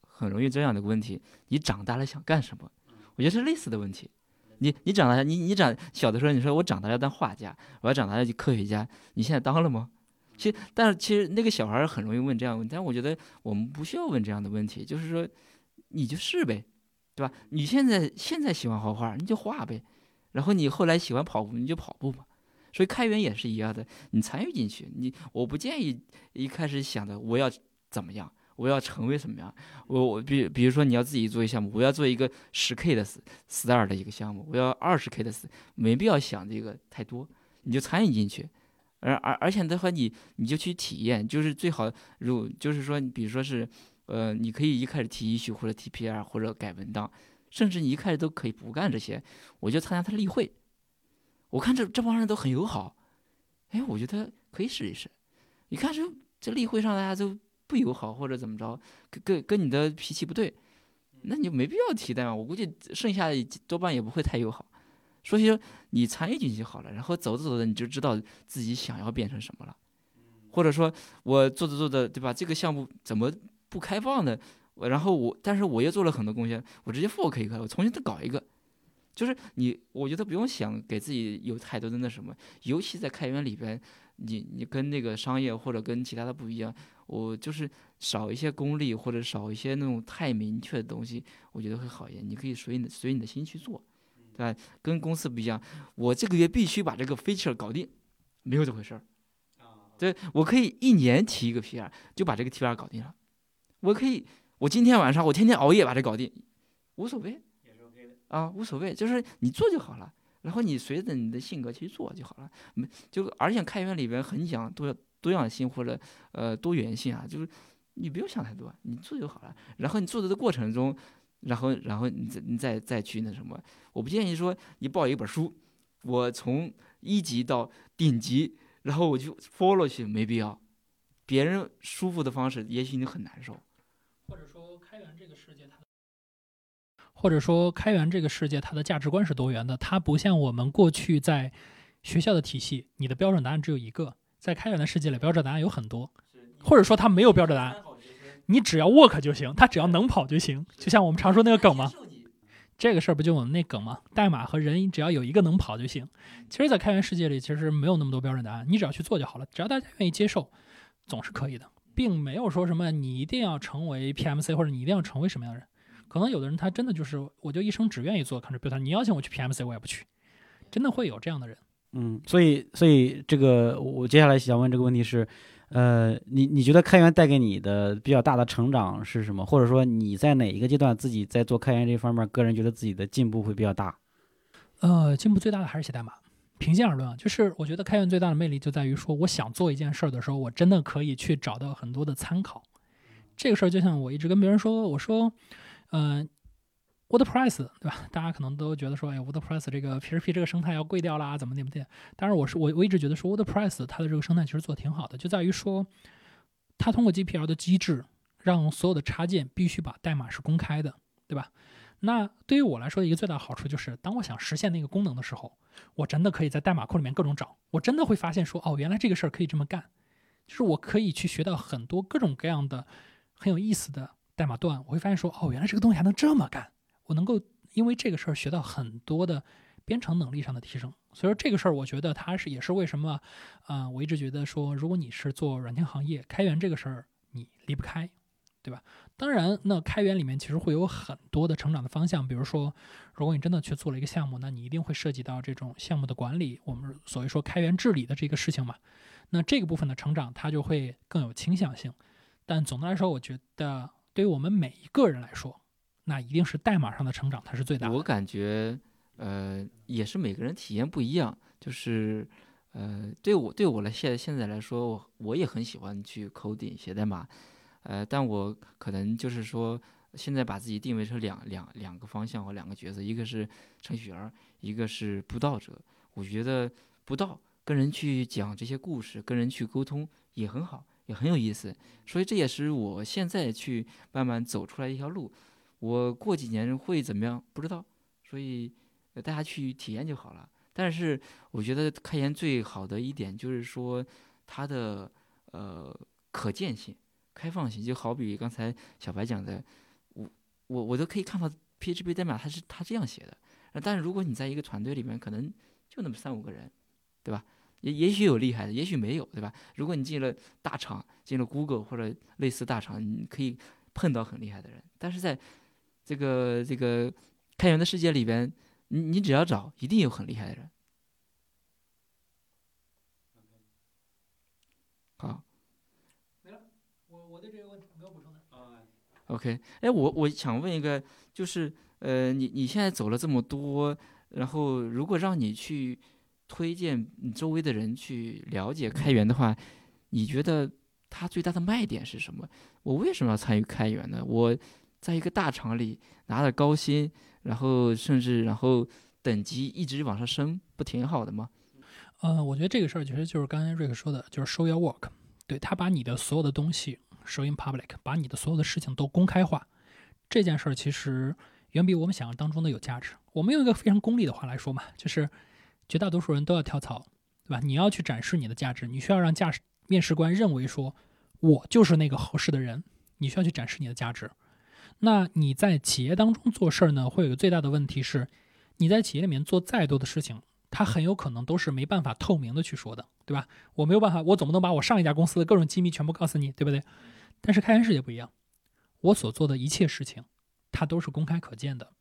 很容易这样的问题：你长大了想干什么？我觉得是类似的问题。你你长大你你长小的时候你说我长大要当画家，我要长大要科学家，你现在当了吗？其实，但是其实那个小孩很容易问这样的问题，但我觉得我们不需要问这样的问题，就是说，你就是呗，对吧？你现在现在喜欢画画，你就画呗，然后你后来喜欢跑步，你就跑步嘛。所以开源也是一样的，你参与进去，你我不建议一开始想的我要怎么样，我要成为什么样，我我比比如说你要自己做一项目，我要做一个十 K 的 star 的一个项目，我要二十 K 的 s，没必要想这个太多，你就参与进去。而而而且的话，你你就去体验，就是最好，如就是说，比如说是，呃，你可以一开始提 issue 或者 TPR 或者改文档，甚至你一开始都可以不干这些，我就参加他例会，我看这这帮人都很友好，哎，我觉得可以试一试。你看这这例会上大家都不友好或者怎么着，跟跟跟你的脾气不对，那你就没必要提代码。我估计剩下的多半也不会太友好。所以说你参与进去好了，然后走着走着你就知道自己想要变成什么了，或者说我做着做着，对吧？这个项目怎么不开放呢？然后我，但是我又做了很多贡献，我直接 fork 一个，我重新再搞一个。就是你，我觉得不用想给自己有太多的那什么，尤其在开源里边，你你跟那个商业或者跟其他的不一样，我就是少一些功利或者少一些那种太明确的东西，我觉得会好一点。你可以随你随你的心去做。对吧？跟公司不一样，我这个月必须把这个 feature 搞定，没有这回事儿。对，我可以一年提一个 PR，就把这个 PR 搞定了。我可以，我今天晚上我天天熬夜把这搞定，无所谓，啊，无所谓，就是你做就好了。然后你随着你的性格去做就好了。没就而且开源里边很讲多多样性或者呃多元性啊，就是你不用想太多，你做就好了。然后你做的的过程中，然后然后你再你再再去那什么，我不建议说你报一本书，我从一级到顶级，然后我就 follow 去，没必要。别人舒服的方式，也许你很难受。或者说开源这个世界它。或者说，开源这个世界，它的价值观是多元的。它不像我们过去在学校的体系，你的标准答案只有一个。在开源的世界里，标准答案有很多，或者说它没有标准答案，你只要 work 就行，他只要能跑就行。就像我们常说那个梗嘛，这个事儿不就我们那梗吗？代码和人只要有一个能跑就行。其实，在开源世界里，其实没有那么多标准答案，你只要去做就好了。只要大家愿意接受，总是可以的，并没有说什么你一定要成为 PMC 或者你一定要成为什么样的人。可能有的人他真的就是，我就一生只愿意做 contributor。你邀请我去 PMC，我也不去。真的会有这样的人。嗯，所以，所以这个我接下来想问这个问题是，呃，你你觉得开源带给你的比较大的成长是什么？或者说你在哪一个阶段自己在做开源这方面，个人觉得自己的进步会比较大？呃，进步最大的还是写代码。平心而论啊，就是我觉得开源最大的魅力就在于说，我想做一件事儿的时候，我真的可以去找到很多的参考。这个事儿就像我一直跟别人说，我说。嗯，WordPress 对吧？大家可能都觉得说，哎，WordPress 这个 PHP 这个生态要贵掉啦，怎么怎么的？当然，我是我我一直觉得说，WordPress 它的这个生态其实做的挺好的，就在于说，它通过 GPL 的机制，让所有的插件必须把代码是公开的，对吧？那对于我来说，一个最大的好处就是，当我想实现那个功能的时候，我真的可以在代码库里面各种找，我真的会发现说，哦，原来这个事儿可以这么干，就是我可以去学到很多各种各样的很有意思的。代码段，我会发现说，哦，原来这个东西还能这么干。我能够因为这个事儿学到很多的编程能力上的提升。所以说这个事儿，我觉得它是也是为什么，啊，我一直觉得说，如果你是做软件行业，开源这个事儿你离不开，对吧？当然，那开源里面其实会有很多的成长的方向。比如说，如果你真的去做了一个项目，那你一定会涉及到这种项目的管理，我们所谓说开源治理的这个事情嘛。那这个部分的成长，它就会更有倾向性。但总的来说，我觉得。对于我们每一个人来说，那一定是代码上的成长，它是最大的。我感觉，呃，也是每个人体验不一样。就是，呃，对我对我来现现在来说，我我也很喜欢去 coding 写代码，呃，但我可能就是说，现在把自己定位成两两两个方向或两个角色，一个是程序员，一个是布道者。我觉得布道跟人去讲这些故事，跟人去沟通也很好。也很有意思，所以这也是我现在去慢慢走出来一条路。我过几年会怎么样不知道，所以大家去体验就好了。但是我觉得开源最好的一点就是说它的呃可见性、开放性，就好比刚才小白讲的，我我我都可以看到 PHP 代码它是它这样写的。但是如果你在一个团队里面，可能就那么三五个人，对吧？也也许有厉害的，也许没有，对吧？如果你进了大厂，进了 Google 或者类似大厂，你可以碰到很厉害的人。但是在这个这个开源的世界里边，你你只要找，一定有很厉害的人。好，没了。我我对这个问题没有补充的。OK，哎，我我想问一个，就是呃，你你现在走了这么多，然后如果让你去。推荐你周围的人去了解开源的话，你觉得它最大的卖点是什么？我为什么要参与开源呢？我在一个大厂里拿着高薪，然后甚至然后等级一直往上升，不挺好的吗？呃，我觉得这个事儿其实就是刚才瑞克说的，就是 show your work，对他把你的所有的东西 show in public，把你的所有的事情都公开化，这件事儿其实远比我们想象当中的有价值。我们用一个非常功利的话来说嘛，就是。绝大多数人都要跳槽，对吧？你要去展示你的价值，你需要让驾驶面试官认为说，我就是那个合适的人。你需要去展示你的价值。那你在企业当中做事儿呢，会有个最大的问题是，你在企业里面做再多的事情，它很有可能都是没办法透明的去说的，对吧？我没有办法，我总不能把我上一家公司的各种机密全部告诉你，对不对？但是开源世界不一样，我所做的一切事情，它都是公开可见的，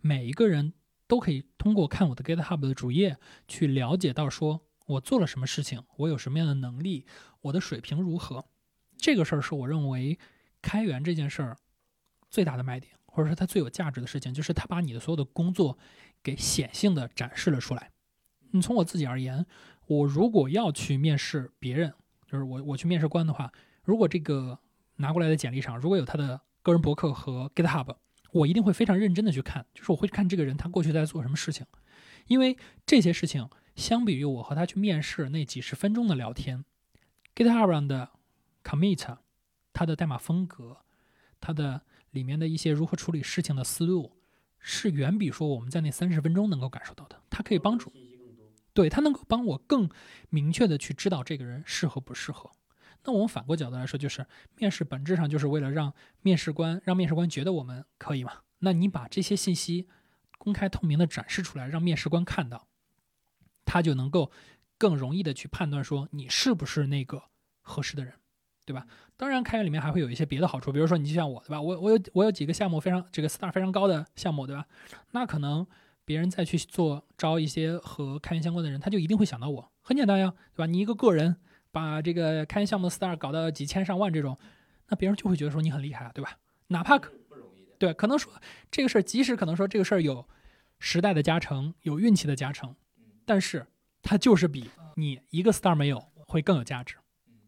每一个人。都可以通过看我的 GitHub 的主页去了解到，说我做了什么事情，我有什么样的能力，我的水平如何，这个事儿是我认为开源这件事儿最大的卖点，或者说它最有价值的事情，就是它把你的所有的工作给显性的展示了出来。你从我自己而言，我如果要去面试别人，就是我我去面试官的话，如果这个拿过来的简历上如果有他的个人博客和 GitHub，我一定会非常认真的去看，就是我会看这个人他过去在做什么事情，因为这些事情相比于我和他去面试那几十分钟的聊天，GitHub 上的 commit，他的代码风格，他的里面的一些如何处理事情的思路，是远比说我们在那三十分钟能够感受到的，它可以帮助。对它能够帮我更明确的去知道这个人适合不适合。那我们反过角度来说，就是面试本质上就是为了让面试官让面试官觉得我们可以嘛？那你把这些信息公开透明的展示出来，让面试官看到，他就能够更容易的去判断说你是不是那个合适的人，对吧？当然，开源里面还会有一些别的好处，比如说你就像我，对吧？我我有我有几个项目非常这个 star 非常高的项目，对吧？那可能。别人再去做招一些和开源相关的人，他就一定会想到我。很简单呀，对吧？你一个个人把这个开源项目的 star 搞到几千上万这种，那别人就会觉得说你很厉害啊，对吧？哪怕可对，可能说这个事儿，即使可能说这个事儿有时代的加成，有运气的加成，但是它就是比你一个 star 没有会更有价值，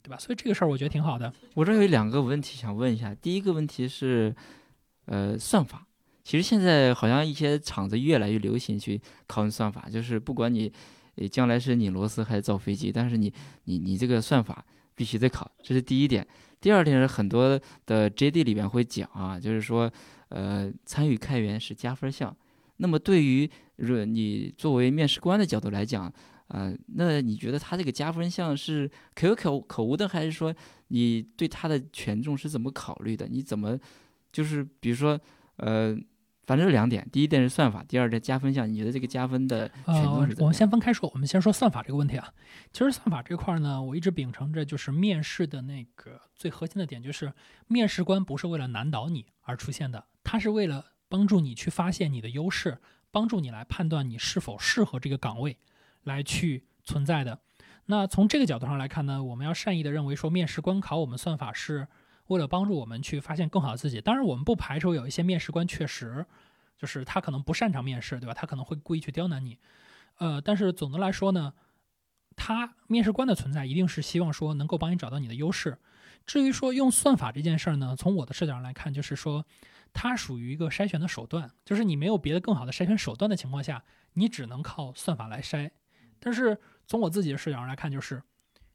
对吧？所以这个事儿我觉得挺好的。我这有两个问题想问一下，第一个问题是，呃，算法。其实现在好像一些厂子越来越流行去讨论算法，就是不管你，呃将来是拧螺丝还是造飞机，但是你你你这个算法必须得考，这是第一点。第二点是很多的 JD 里边会讲啊，就是说，呃，参与开源是加分项。那么对于若你作为面试官的角度来讲，呃，那你觉得他这个加分项是可有可可无的，还是说你对他的权重是怎么考虑的？你怎么就是比如说，呃。反正是两点，第一点是算法，第二点加分项。你觉得这个加分的权重是怎么？我们先分开说，我们先说算法这个问题啊。其实算法这块呢，我一直秉承着就是面试的那个最核心的点，就是面试官不是为了难倒你而出现的，他是为了帮助你去发现你的优势，帮助你来判断你是否适合这个岗位来去存在的。那从这个角度上来看呢，我们要善意的认为说，面试官考我们算法是。为了帮助我们去发现更好的自己，当然我们不排除有一些面试官确实就是他可能不擅长面试，对吧？他可能会故意去刁难你，呃，但是总的来说呢，他面试官的存在一定是希望说能够帮你找到你的优势。至于说用算法这件事儿呢，从我的视角上来看，就是说它属于一个筛选的手段，就是你没有别的更好的筛选手段的情况下，你只能靠算法来筛。但是从我自己的视角上来看，就是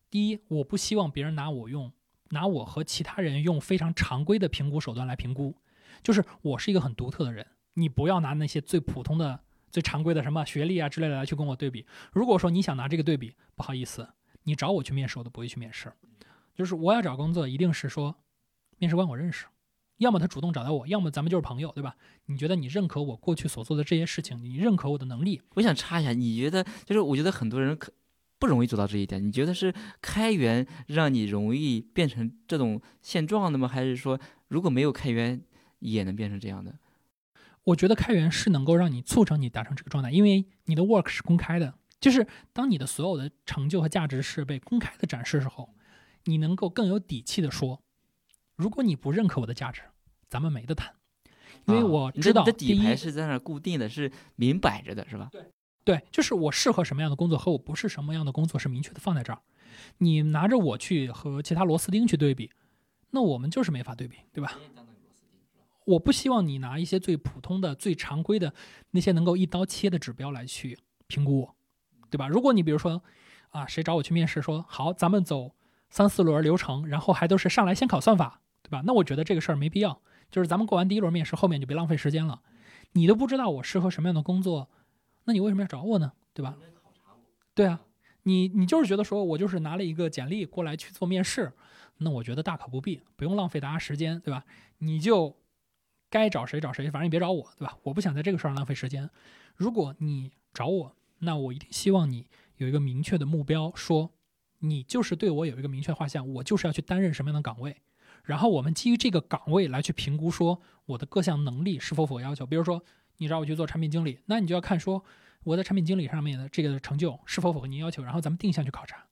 第一，我不希望别人拿我用。拿我和其他人用非常常规的评估手段来评估，就是我是一个很独特的人，你不要拿那些最普通的、最常规的什么学历啊之类的来去跟我对比。如果说你想拿这个对比，不好意思，你找我去面试我都不会去面试。就是我要找工作，一定是说面试官我认识，要么他主动找到我，要么咱们就是朋友，对吧？你觉得你认可我过去所做的这些事情，你认可我的能力？我想插一下，你觉得就是我觉得很多人可。不容易做到这一点，你觉得是开源让你容易变成这种现状的吗？还是说如果没有开源也能变成这样的？我觉得开源是能够让你促成你达成这个状态，因为你的 work 是公开的，就是当你的所有的成就和价值是被公开的展示时候，你能够更有底气的说，如果你不认可我的价值，咱们没得谈，因为我知道你的底牌是在那固定的，是明摆着的，是吧？对。对，就是我适合什么样的工作和我不是什么样的工作是明确的放在这儿。你拿着我去和其他螺丝钉去对比，那我们就是没法对比，对吧？我不希望你拿一些最普通的、最常规的那些能够一刀切的指标来去评估我，对吧？如果你比如说啊，谁找我去面试，说好咱们走三四轮流程，然后还都是上来先考算法，对吧？那我觉得这个事儿没必要。就是咱们过完第一轮面试，后面就别浪费时间了。你都不知道我适合什么样的工作。那你为什么要找我呢？对吧？对啊，你你就是觉得说我就是拿了一个简历过来去做面试，那我觉得大可不必，不用浪费大家时间，对吧？你就该找谁找谁，反正你别找我，对吧？我不想在这个事儿上浪费时间。如果你找我，那我一定希望你有一个明确的目标，说你就是对我有一个明确画像，我就是要去担任什么样的岗位，然后我们基于这个岗位来去评估说我的各项能力是否符合要求，比如说。你找我去做产品经理，那你就要看说，我在产品经理上面的这个成就是否符合您要求，然后咱们定向去考察。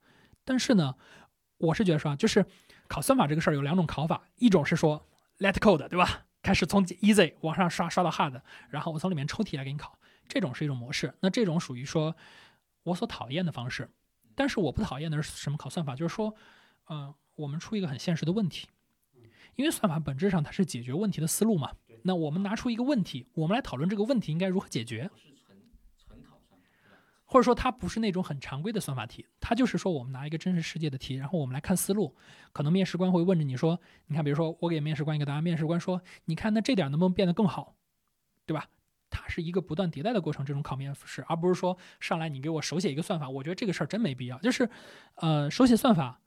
但是呢，我是觉得说，就是考算法这个事儿有两种考法，一种是说 let code，对吧？开始从 easy 往上刷刷到 hard，然后我从里面抽题来给你考，这种是一种模式。那这种属于说我所讨厌的方式。但是我不讨厌的是什么考算法？就是说，嗯，我们出一个很现实的问题，因为算法本质上它是解决问题的思路嘛。那我们拿出一个问题，我们来讨论这个问题应该如何解决。或者说它不是那种很常规的算法题，它就是说我们拿一个真实世界的题，然后我们来看思路。可能面试官会问着你说：“你看，比如说我给面试官一个答案，面试官说：‘你看，那这点能不能变得更好？’对吧？它是一个不断迭代的过程，这种考面试，而不是说上来你给我手写一个算法。我觉得这个事儿真没必要。就是，呃，手写算法，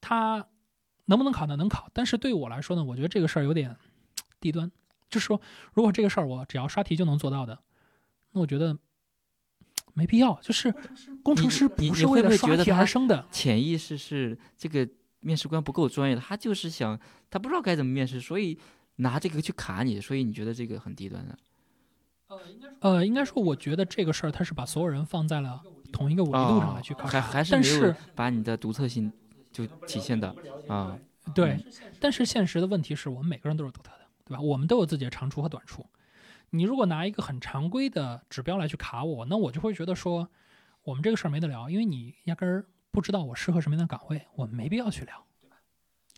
它能不能考呢？能考。但是对我来说呢，我觉得这个事儿有点低端。就是说，如果这个事儿我只要刷题就能做到的，那我觉得。没必要，就是工程师不是为了刷题而生的。潜意识是这个面试官不够专业，他就是想他不知道该怎么面试，所以拿这个去卡你。所以你觉得这个很低端的？呃，应该说，我觉得这个事儿他是把所有人放在了同一个维度上来去考，还还是把你的独特性就体现的啊。对，但是现实的问题是我们每个人都是独特的，对吧？我们都有自己的长处和短处。你如果拿一个很常规的指标来去卡我，那我就会觉得说，我们这个事儿没得聊，因为你压根儿不知道我适合什么样的岗位，我们没必要去聊，对吧？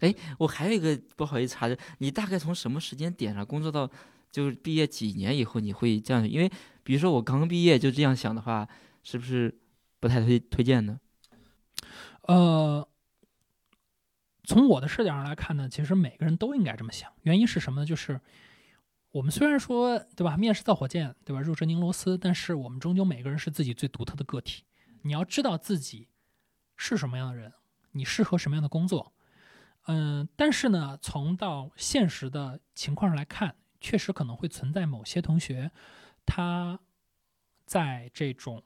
哎，我还有一个不好意思查的，你大概从什么时间点上工作到，就是毕业几年以后你会这样？因为比如说我刚毕业就这样想的话，是不是不太推推荐呢？呃，从我的视角上来看呢，其实每个人都应该这么想。原因是什么呢？就是。我们虽然说，对吧？面试造火箭，对吧？入职拧螺丝，但是我们终究每个人是自己最独特的个体。你要知道自己是什么样的人，你适合什么样的工作。嗯，但是呢，从到现实的情况上来看，确实可能会存在某些同学，他在这种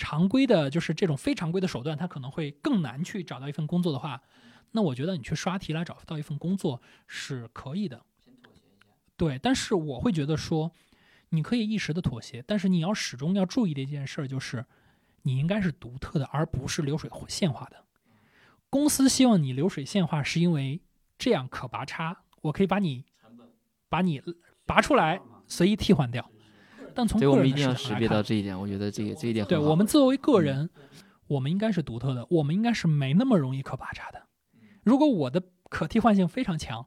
常规的，就是这种非常规的手段，他可能会更难去找到一份工作的话，那我觉得你去刷题来找到一份工作是可以的。对，但是我会觉得说，你可以一时的妥协，但是你要始终要注意的一件事就是，你应该是独特的，而不是流水线化的。公司希望你流水线化，是因为这样可拔插，我可以把你把你拔出来，随意替换掉。但从个人我们一定要识别到这一点，我觉得这个这一点对我们作为个人，我们应该是独特的，我们应该是没那么容易可拔插的。如果我的可替换性非常强，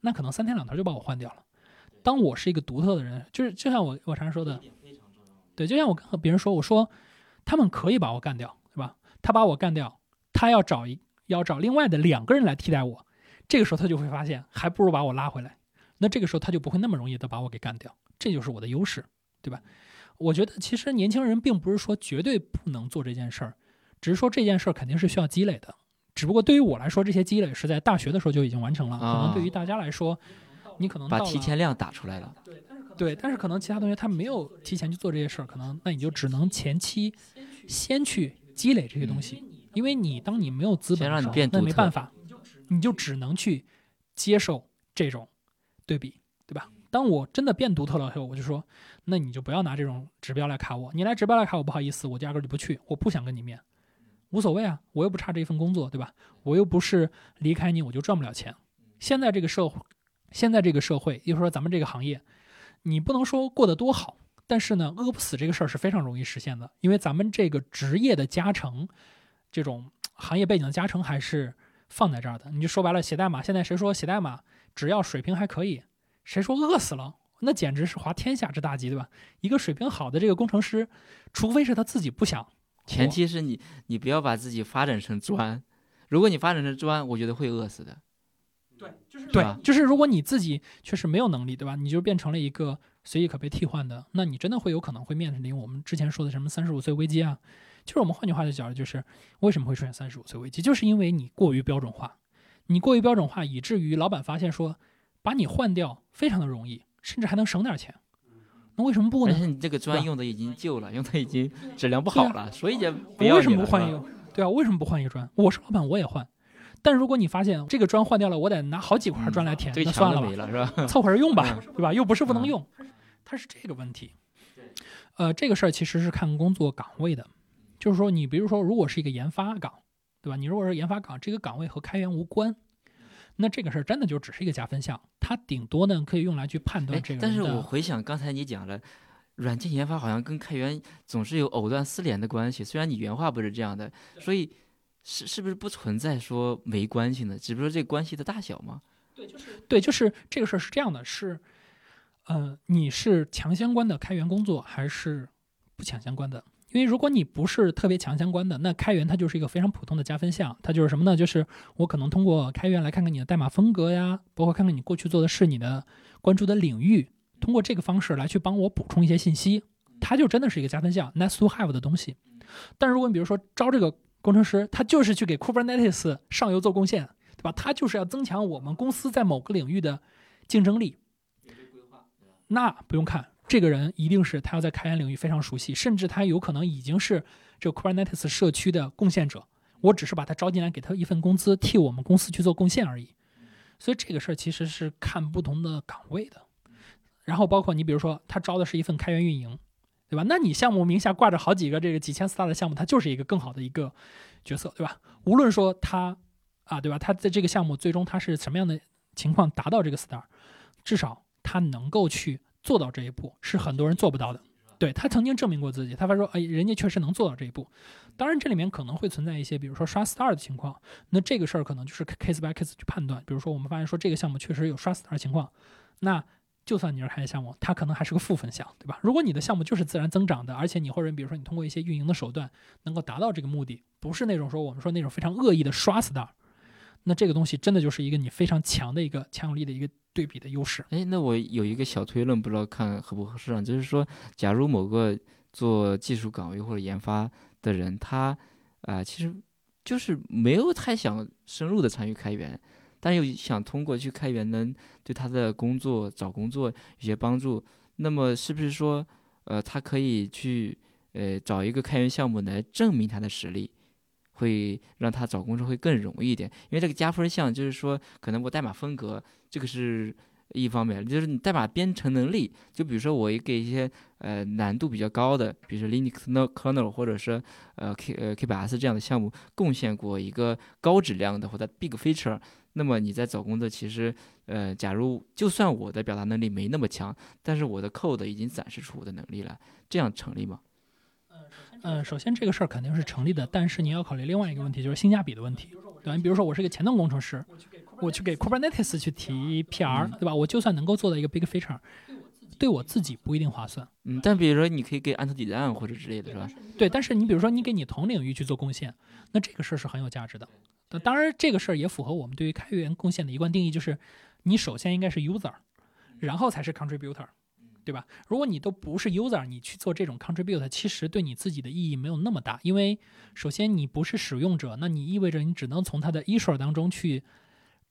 那可能三天两头就把我换掉了。当我是一个独特的人，就是就像我我常说的，对，就像我跟别人说，我说他们可以把我干掉，对吧？他把我干掉，他要找一要找另外的两个人来替代我，这个时候他就会发现，还不如把我拉回来。那这个时候他就不会那么容易的把我给干掉，这就是我的优势，对吧？我觉得其实年轻人并不是说绝对不能做这件事儿，只是说这件事儿肯定是需要积累的。只不过对于我来说，这些积累是在大学的时候就已经完成了，可能对于大家来说。你可能把提前量打出来了，对，但是可能其他同学他没有提前去做这些事儿，可能那你就只能前期先去积累这些东西，因为你当你没有资本的时候，那没办法，你就只能去接受这种对比，对吧？当我真的变独特了以后，我就说，那你就不要拿这种指标来卡我，你来指标来卡我，不好意思，我压根就不去，我不想跟你面，无所谓啊，我又不差这一份工作，对吧？我又不是离开你我就赚不了钱，现在这个社会。现在这个社会，也就是说咱们这个行业，你不能说过得多好，但是呢，饿不死这个事儿是非常容易实现的，因为咱们这个职业的加成，这种行业背景的加成还是放在这儿的。你就说白了，写代码，现在谁说写代码只要水平还可以，谁说饿死了，那简直是滑天下之大稽，对吧？一个水平好的这个工程师，除非是他自己不想，前提是你你不要把自己发展成砖，如果你发展成砖，我觉得会饿死的。对，就是对，就是如果你自己确实没有能力，对吧？你就变成了一个随意可被替换的，那你真的会有可能会面临我们之前说的什么三十五岁危机啊？就是我们换句话的讲，就是为什么会出现三十五岁危机？就是因为你过于标准化，你过于标准化，以至于老板发现说把你换掉非常的容易，甚至还能省点钱。那为什么不呢？你这个砖用的已经旧了，用的已经质量不好了，所以就为什么不换一个？对啊，为什么不换一个砖？我是老板，我也换。但如果你发现这个砖换掉了，我得拿好几块砖来填，那算了吧，是吧？<laughs> 凑合着用吧，对吧？又不是不能用，它是这个问题。呃，这个事儿其实是看工作岗位的，就是说你比如说，如果是一个研发岗，对吧？你如果是研发岗，这个岗位和开源无关，那这个事儿真的就只是一个加分项，它顶多呢可以用来去判断哎这个，但是我回想刚才你讲了，软件研发好像跟开源总是有藕断丝连的关系。虽然你原话不是这样的，所以是是不是不存在说没关系呢？只不过这关系的大小吗？对，就是这个事儿是这样的，是，呃，你是强相关的开源工作还是不强相关的？因为如果你不是特别强相关的，那开源它就是一个非常普通的加分项，它就是什么呢？就是我可能通过开源来看看你的代码风格呀，包括看看你过去做的事、你的关注的领域，通过这个方式来去帮我补充一些信息，它就真的是一个加分项，nice to have 的东西。但是如果你比如说招这个工程师，他就是去给 Kubernetes 上游做贡献，对吧？他就是要增强我们公司在某个领域的竞争力。那不用看，这个人一定是他要在开源领域非常熟悉，甚至他有可能已经是这个 Kubernetes 社区的贡献者。我只是把他招进来，给他一份工资，替我们公司去做贡献而已。所以这个事儿其实是看不同的岗位的。然后包括你比如说，他招的是一份开源运营，对吧？那你项目名下挂着好几个这个几千 star 的项目，他就是一个更好的一个角色，对吧？无论说他啊，对吧？他在这个项目最终他是什么样的情况达到这个 star，至少他能够去做到这一步，是很多人做不到的。对他曾经证明过自己，他发现说，哎，人家确实能做到这一步。当然，这里面可能会存在一些，比如说刷 star 的情况，那这个事儿可能就是 case by case 去判断。比如说，我们发现说这个项目确实有刷 star 的情况，那就算你是开源项目，它可能还是个负分项，对吧？如果你的项目就是自然增长的，而且你或者比如说你通过一些运营的手段能够达到这个目的，不是那种说我们说那种非常恶意的刷 star，那这个东西真的就是一个你非常强的一个强有力的一个对比的优势。哎，那我有一个小推论，不知道看合不合适啊？就是说，假如某个做技术岗位或者研发的人，他啊、其实就是没有太想深入的参与开源，但又想通过去开源能对他的工作找工作有些帮助，那么是不是说，呃，他可以去呃找一个开源项目来证明他的实力？会让他找工作会更容易一点，因为这个加分项就是说，可能我代码风格这个是一方面，就是你代码编程能力，就比如说我也给一些呃难度比较高的，比如说 Linux no- kernel 或者是呃 K 呃 K 8 S 这样的项目贡献过一个高质量的或者 big feature，那么你在找工作其实呃，假如就算我的表达能力没那么强，但是我的 code 已经展示出我的能力了，这样成立吗？嗯，首先这个事儿肯定是成立的，但是你要考虑另外一个问题，就是性价比的问题，对吧？你比如说我是一个前端工程师，我去给 Kubernetes 去提 PR，对吧？我就算能够做到一个 big feature，对我自己不一定划算。嗯，但比如说你可以给安特底案或者之类的是吧？对，但是你比如说你给你同领域去做贡献，那这个事儿是很有价值的。那当然，这个事儿也符合我们对于开源贡献的一贯定义，就是你首先应该是 user，然后才是 contributor，对吧？如果你都不是 user，你去做这种 contribute，其实对你自己的意义没有那么大，因为首先你不是使用者，那你意味着你只能从它的 issue 当中去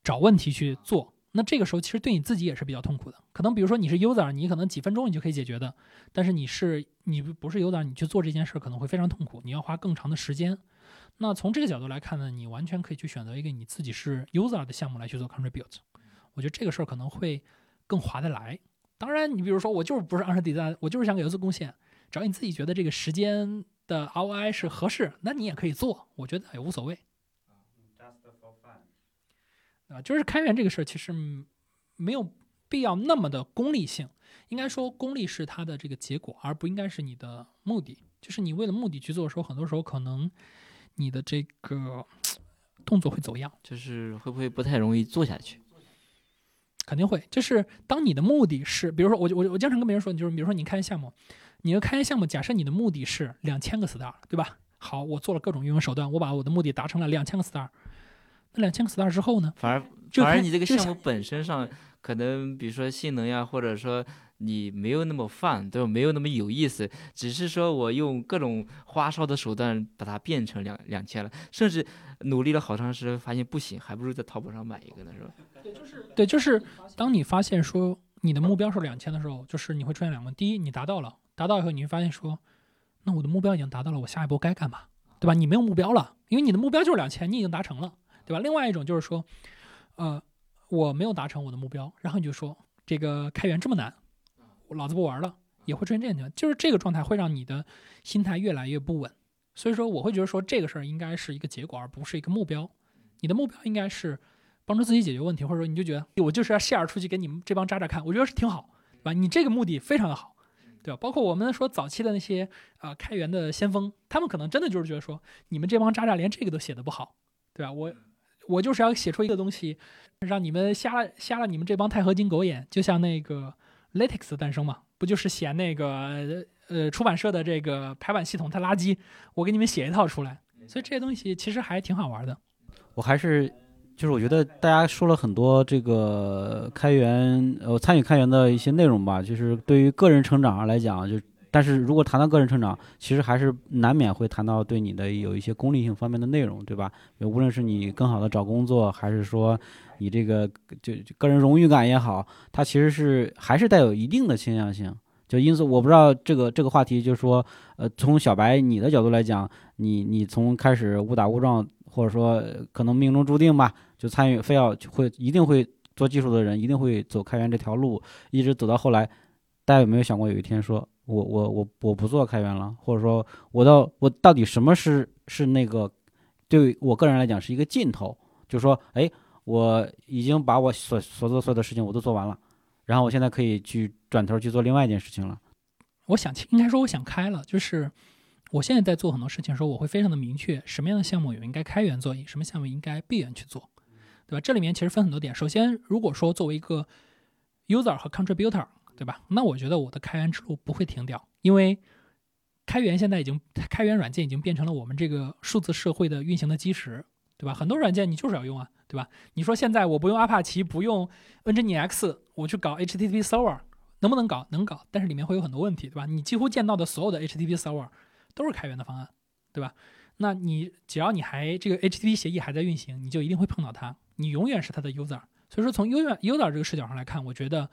找问题去做。那这个时候其实对你自己也是比较痛苦的。可能比如说你是 user，你可能几分钟你就可以解决的，但是你是你不是 user，你去做这件事可能会非常痛苦，你要花更长的时间。那从这个角度来看呢，你完全可以去选择一个你自己是 user 的项目来去做 contribute。我觉得这个事儿可能会更划得来。当然，你比如说我就是不是 under design，我就是想给游资贡献，只要你自己觉得这个时间的 ROI 是合适，那你也可以做，我觉得也无所谓。啊，就是开源这个事儿，其实嗯没有必要那么的功利性。应该说，功利是它的这个结果，而不应该是你的目的。就是你为了目的去做的时候，很多时候可能你的这个动作会走样，就是会不会不太容易做下去？肯定会。就是当你的目的是，比如说我我我经常跟别人说，就是比如说你开源项目，你要开源项目，假设你的目的是两千个 star，对吧？好，我做了各种运营手段，我把我的目的达成了两千个 star。那两千个 star 之后呢？反而反而你这个项目本身上，可能比如说性能呀，或者说你没有那么 fun，对吧？没有那么有意思，只是说我用各种花哨的手段把它变成两两千了，甚至努力了好长时间，发现不行，还不如在淘宝上买一个呢，是吧？<laughs> 对，就是当你发现说你的目标是两千的时候，就是你会出现两个：第一，你达到了，达到以后你会发现说，那我的目标已经达到了，我下一步该干嘛？对吧？你没有目标了，因为你的目标就是两千，你已经达成了，对吧？另外一种就是说，呃，我没有达成我的目标，然后你就说这个开源这么难，我老子不玩了，也会出现这样的，就是这个状态会让你的心态越来越不稳。所以说，我会觉得说这个事儿应该是一个结果，而不是一个目标。你的目标应该是帮助自己解决问题，或者说你就觉得我就是要 share 出去给你们这帮渣渣看，我觉得是挺好，对吧？你这个目的非常的好，对吧？包括我们说早期的那些啊、开源的先锋，他们可能真的就是觉得说你们这帮渣渣连这个都写的不好，对吧？我我就是要写出一个东西，让你们瞎了瞎了你们这帮钛合金狗眼，就像那个 LaTeX 的诞生嘛，不就是嫌那个呃出版社的这个排版系统太垃圾，我给你们写一套出来，所以这些东西其实还挺好玩的。我还是就是我觉得大家说了很多这个开源呃参与开源的一些内容吧，就是对于个人成长来讲，就但是如果谈到个人成长，其实还是难免会谈到对你的有一些功利性方面的内容，对吧？无论是你更好的找工作，还是说你这个就就个人荣誉感也好，它其实是还是带有一定的倾向性。就因此，我不知道这个这个话题，就是说，呃，从小白你的角度来讲，你你从开始误打误撞，或者说可能命中注定吧，就参与非要会一定会做技术的人，一定会走开源这条路，一直走到后来，大家有没有想过有一天说，我我我我不做开源了，或者说我到我到底什么是是那个对我个人来讲是一个尽头，就说，哎，我已经把我所所做所有的事情我都做完了，然后我现在可以去转头去做另外一件事情了。我想清，应该说我想开了，就是我现在在做很多事情的时候，我会非常的明确什么样的项目我应该开源做，什么项目应该闭源去做，对吧？这里面其实分很多点。首先，如果说作为一个 user 和 contributor，对吧？那我觉得我的开源之路不会停掉，因为开源现在已经开源软件已经变成了我们这个数字社会的运行的基石，对吧？很多软件你就是要用啊，对吧？你说现在我不用阿帕奇，不用 Nginx，我去搞 HTTP server，能不能搞？能搞，但是里面会有很多问题，对吧？你几乎见到的所有的 HTTP server 都是开源的方案，对吧？那你只要你还这个 HTTP 协议还在运行，你就一定会碰到它，你永远是它的 user。所以说从 user user 这个视角上来看，我觉得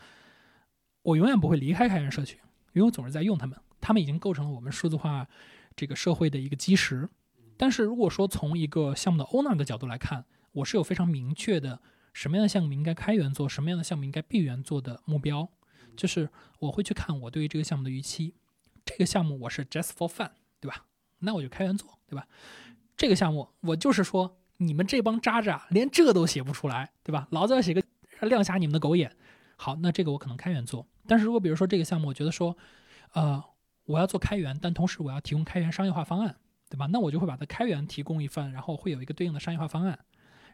我永远不会离开开源社区，因为我总是在用它们，它们已经构成了我们数字化这个社会的一个基石。但是如果说从一个项目的 owner 的角度来看，我是有非常明确的什么样的项目应该开源做，什么样的项目应该闭源做的目标，就是我会去看我对于这个项目的预期。这个项目我是 just for fun，对吧？那我就开源做，对吧？这个项目我就是说，你们这帮渣渣连这都写不出来，对吧？老子要写个亮瞎你们的狗眼。好，那这个我可能开源做。但是如果比如说这个项目，我觉得说，呃，我要做开源，但同时我要提供开源商业化方案，对吧？那我就会把它开源提供一份，然后会有一个对应的商业化方案。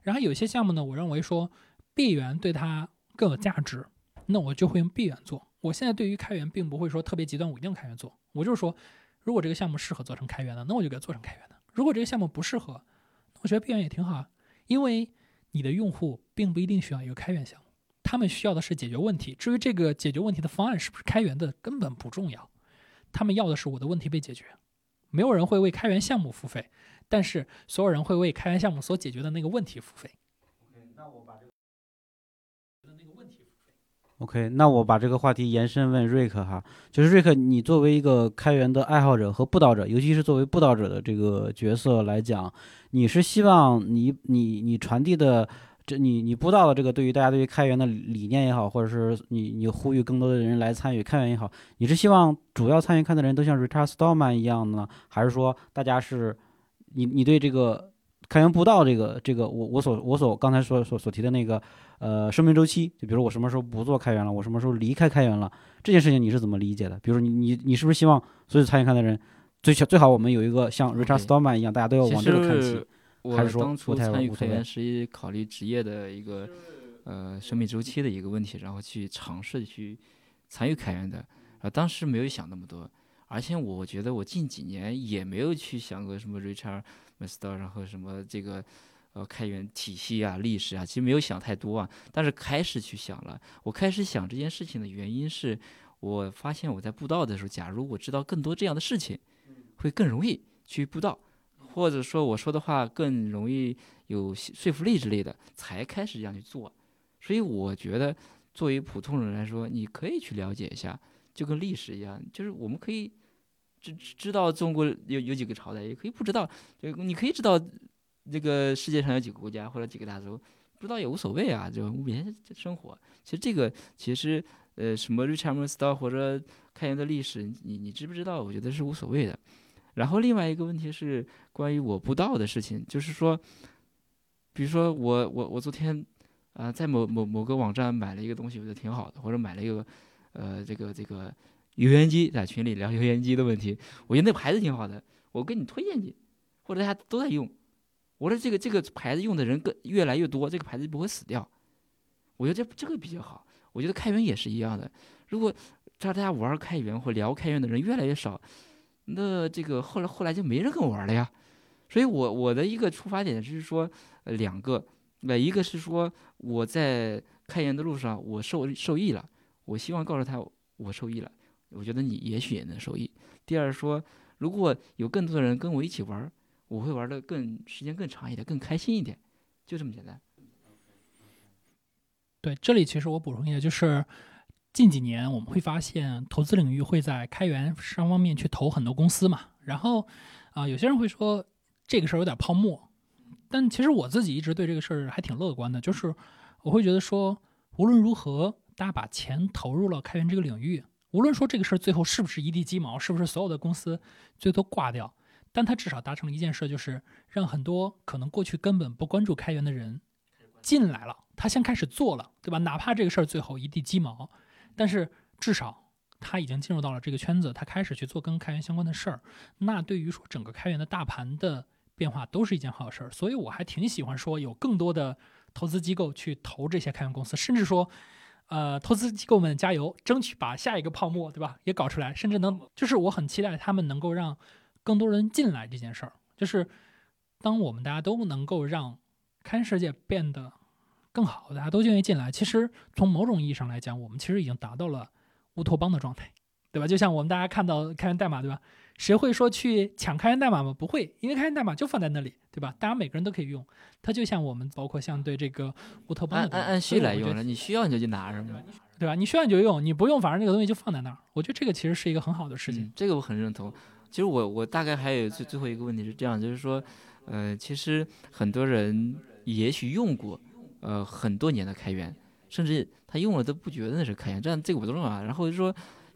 然后有些项目呢，我认为说闭源对它更有价值，那我就会用闭源做。我现在对于开源并不会说特别极端，我一定开源做。我就是说，如果这个项目适合做成开源的，那我就给它做成开源的；如果这个项目不适合，那我觉得闭源也挺好啊，因为你的用户并不一定需要一个开源项目，他们需要的是解决问题。至于这个解决问题的方案是不是开源的，根本不重要，他们要的是我的问题被解决。没有人会为开源项目付费，但是所有人会为开源项目所解决的那个问题付费。那 OK，那我把这个话题延伸问瑞克哈，就是瑞克，你作为一个开源的爱好者和布道者，尤其是作为布道者的这个角色来讲，你是希望你你你传递的这你你布道的这个对于大家对于开源的理念也好，或者是你你呼吁更多的人来参与开源也好，你是希望主要参与看的人都像 Richard Stallman 一样的呢，还是说大家是你你对这个开源步道这个这个我我所我所刚才所所所提的那个呃生命周期，就比如我什么时候不做开源了，我什么时候离开开源了，这件事情你是怎么理解的？比如说你你你是不是希望所有参与看的人最小最好我们有一个像 Richard Stallman 一样，大家都要往这个看齐？我还是说当初参与开源是一考虑职业的一个呃生命周期的一个问题，然后去尝试去参与开源的。啊，当时没有想那么多，而且我觉得我近几年也没有去想过什么 Richard m a s t e r 然后什么这个呃开源体系啊、历史啊，其实没有想太多啊。但是开始去想了，我开始想这件事情的原因是，我发现我在布道的时候，假如我知道更多这样的事情，会更容易去布道。或者说我说的话更容易有说服力之类的，才开始这样去做。所以我觉得，作为普通人来说，你可以去了解一下，就跟历史一样，就是我们可以知知道中国有有几个朝代，也可以不知道，就你可以知道这个世界上有几个国家或者几个大洲，不知道也无所谓啊，就每天生活。其实这个其实呃什么 Richmond s t o r 或者开源的历史，你你知不知道？我觉得是无所谓的。然后另外一个问题是关于我不到的事情，就是说，比如说我我我昨天啊在某某某个网站买了一个东西，我觉得挺好的，或者买了一个呃这个这个油烟机，在群里聊油烟机的问题，我觉得那牌子挺好的，我给你推荐你，或者大家都在用，我说这个这个牌子用的人更越来越多，这个牌子就不会死掉，我觉得这这个比较好。我觉得开源也是一样的，如果让大家玩开源或聊开源的人越来越少。那这个后来后来就没人跟我玩了呀，所以我我的一个出发点是说，呃，两个，那一个是说我在开源的路上我受受益了，我希望告诉他我受益了，我觉得你也许也能受益。第二说，如果有更多的人跟我一起玩，我会玩的更时间更长一点，更开心一点，就这么简单。对，这里其实我补充一下，就是。近几年我们会发现，投资领域会在开源上方面去投很多公司嘛。然后，啊，有些人会说这个事儿有点泡沫，但其实我自己一直对这个事儿还挺乐观的。就是我会觉得说，无论如何，大家把钱投入了开源这个领域，无论说这个事儿最后是不是一地鸡毛，是不是所有的公司最多挂掉，但它至少达成了一件事，就是让很多可能过去根本不关注开源的人进来了，他先开始做了，对吧？哪怕这个事儿最后一地鸡毛。但是至少他已经进入到了这个圈子，他开始去做跟开源相关的事儿。那对于说整个开源的大盘的变化都是一件好事儿。所以我还挺喜欢说有更多的投资机构去投这些开源公司，甚至说，呃，投资机构们加油，争取把下一个泡沫，对吧，也搞出来，甚至能就是我很期待他们能够让更多人进来这件事儿。就是当我们大家都能够让开源世界变得。更好，大家都愿意进来。其实从某种意义上来讲，我们其实已经达到了乌托邦的状态，对吧？就像我们大家看到开源代码，对吧？谁会说去抢开源代码吗？不会，因为开源代码就放在那里，对吧？大家每个人都可以用。它就像我们，包括像对这个乌托邦的，按按需来用了，你需要你就去拿，是吗？对吧？你需要你就用，你不用，反正那个东西就放在那儿。我觉得这个其实是一个很好的事情。这个我很认同。其实我我大概还有最最后一个问题是这样，就是说，呃，其实很多人也许用过。呃，很多年的开源，甚至他用了都不觉得那是开源，这样这个不重要啊。然后就说，